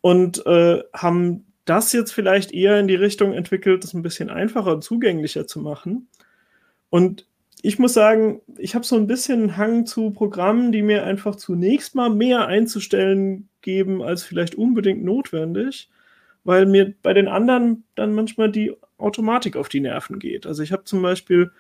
und äh, haben das jetzt vielleicht eher in die Richtung entwickelt, das ein bisschen einfacher und zugänglicher zu machen. Und ich muss sagen, ich habe so ein bisschen einen Hang zu Programmen, die mir einfach zunächst mal mehr einzustellen geben, als vielleicht unbedingt notwendig, weil mir bei den anderen dann manchmal die Automatik auf die Nerven geht. Also ich habe zum Beispiel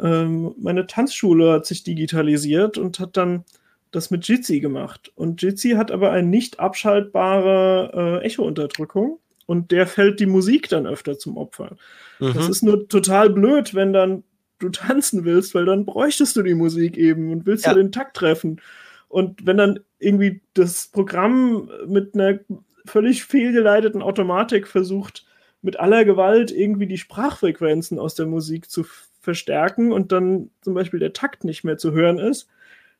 ähm, meine Tanzschule hat sich digitalisiert und hat dann das mit Jitsi gemacht. Und Jitsi hat aber eine nicht abschaltbare äh, Echo-Unterdrückung und der fällt die Musik dann öfter zum Opfer. Mhm. Das ist nur total blöd, wenn dann du tanzen willst, weil dann bräuchtest du die Musik eben und willst ja, ja den Takt treffen. Und wenn dann irgendwie das Programm mit einer völlig fehlgeleiteten Automatik versucht, mit aller Gewalt irgendwie die Sprachfrequenzen aus der Musik zu verstärken und dann zum Beispiel der Takt nicht mehr zu hören ist,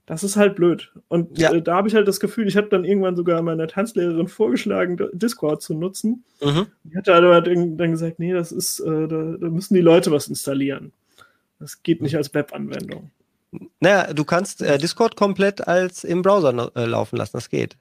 das ist halt blöd. Und ja. äh, da habe ich halt das Gefühl, ich habe dann irgendwann sogar meiner Tanzlehrerin vorgeschlagen, Discord zu nutzen. Mhm. Die hat aber dann gesagt, nee, das ist, äh, da, da, müssen die Leute was installieren. Das geht nicht als Web-Anwendung. Naja, du kannst äh, Discord komplett als im Browser äh, laufen lassen, das geht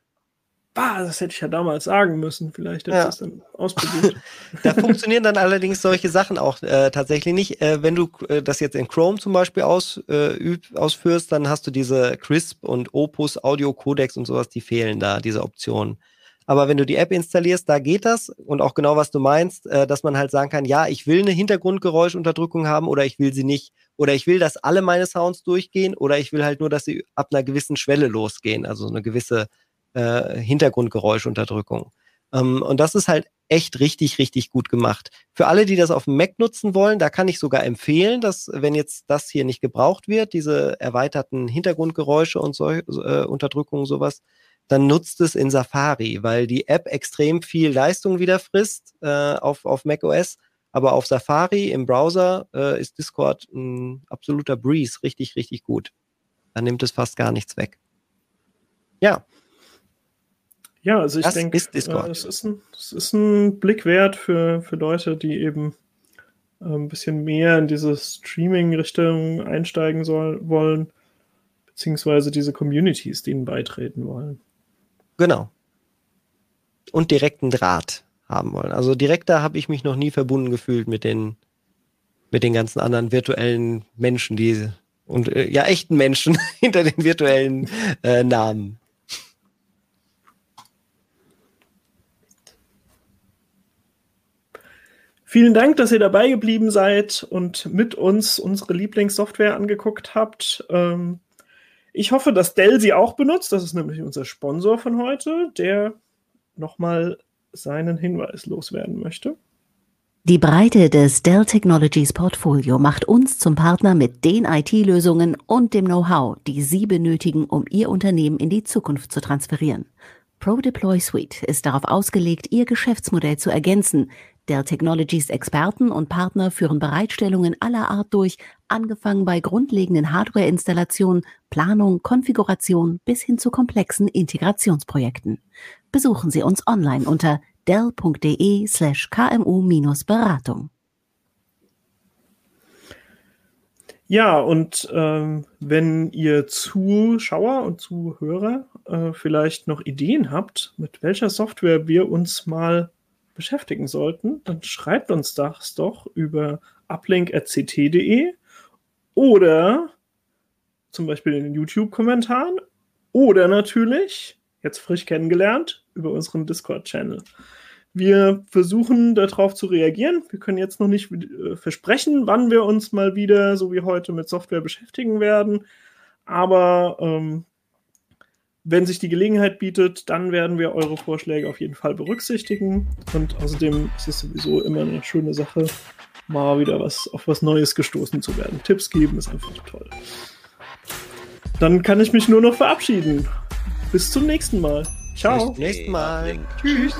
bah, das hätte ich ja damals sagen müssen. Vielleicht hätte ich ja. das dann ausprobiert. da funktionieren dann allerdings solche Sachen auch äh, tatsächlich nicht. Äh, wenn du äh, das jetzt in Chrome zum Beispiel aus, äh, ausführst, dann hast du diese Crisp und Opus Audio Codex und sowas, die fehlen da, diese Optionen. Aber wenn du die App installierst, da geht das und auch genau, was du meinst, äh, dass man halt sagen kann, ja, ich will eine Hintergrundgeräuschunterdrückung haben oder ich will sie nicht. Oder ich will, dass alle meine Sounds durchgehen oder ich will halt nur, dass sie ab einer gewissen Schwelle losgehen, also eine gewisse äh, Hintergrundgeräuschunterdrückung. Ähm, und das ist halt echt richtig, richtig gut gemacht. Für alle, die das auf dem Mac nutzen wollen, da kann ich sogar empfehlen, dass wenn jetzt das hier nicht gebraucht wird, diese erweiterten Hintergrundgeräusche und so, äh, Unterdrückung sowas, dann nutzt es in Safari, weil die App extrem viel Leistung wieder frisst äh, auf, auf macOS. Aber auf Safari im Browser äh, ist Discord ein absoluter Breeze, richtig, richtig gut. Da nimmt es fast gar nichts weg. Ja, ja, also ich denke, äh, es, ist ein, es ist ein Blick wert für, für Leute, die eben äh, ein bisschen mehr in diese Streaming-Richtung einsteigen soll, wollen, beziehungsweise diese Communities, denen beitreten wollen. Genau. Und direkten Draht haben wollen. Also direkter habe ich mich noch nie verbunden gefühlt mit den, mit den ganzen anderen virtuellen Menschen, die und äh, ja echten Menschen hinter den virtuellen äh, Namen. Vielen Dank, dass ihr dabei geblieben seid und mit uns unsere Lieblingssoftware angeguckt habt. Ähm, ich hoffe, dass Dell sie auch benutzt. Das ist nämlich unser Sponsor von heute, der nochmal seinen Hinweis loswerden möchte. Die Breite des Dell Technologies Portfolio macht uns zum Partner mit den IT-Lösungen und dem Know-how, die Sie benötigen, um Ihr Unternehmen in die Zukunft zu transferieren. ProDeploy Suite ist darauf ausgelegt, Ihr Geschäftsmodell zu ergänzen. Dell Technologies Experten und Partner führen Bereitstellungen aller Art durch, angefangen bei grundlegenden Hardware-Installationen, Planung, Konfiguration bis hin zu komplexen Integrationsprojekten. Besuchen Sie uns online unter dell.de slash kmu-beratung. Ja, und ähm, wenn ihr Zuschauer und Zuhörer äh, vielleicht noch Ideen habt, mit welcher Software wir uns mal beschäftigen sollten, dann schreibt uns das doch über uplink.ct.de oder zum Beispiel in den YouTube-Kommentaren oder natürlich, jetzt frisch kennengelernt, über unseren Discord-Channel. Wir versuchen darauf zu reagieren. Wir können jetzt noch nicht äh, versprechen, wann wir uns mal wieder, so wie heute, mit Software beschäftigen werden. Aber ähm, wenn sich die Gelegenheit bietet, dann werden wir eure Vorschläge auf jeden Fall berücksichtigen. Und außerdem ist es sowieso immer eine schöne Sache, mal wieder was auf was Neues gestoßen zu werden. Tipps geben ist einfach toll. Dann kann ich mich nur noch verabschieden. Bis zum nächsten Mal. Ciao. Bis zum nächsten Mal. Tschüss.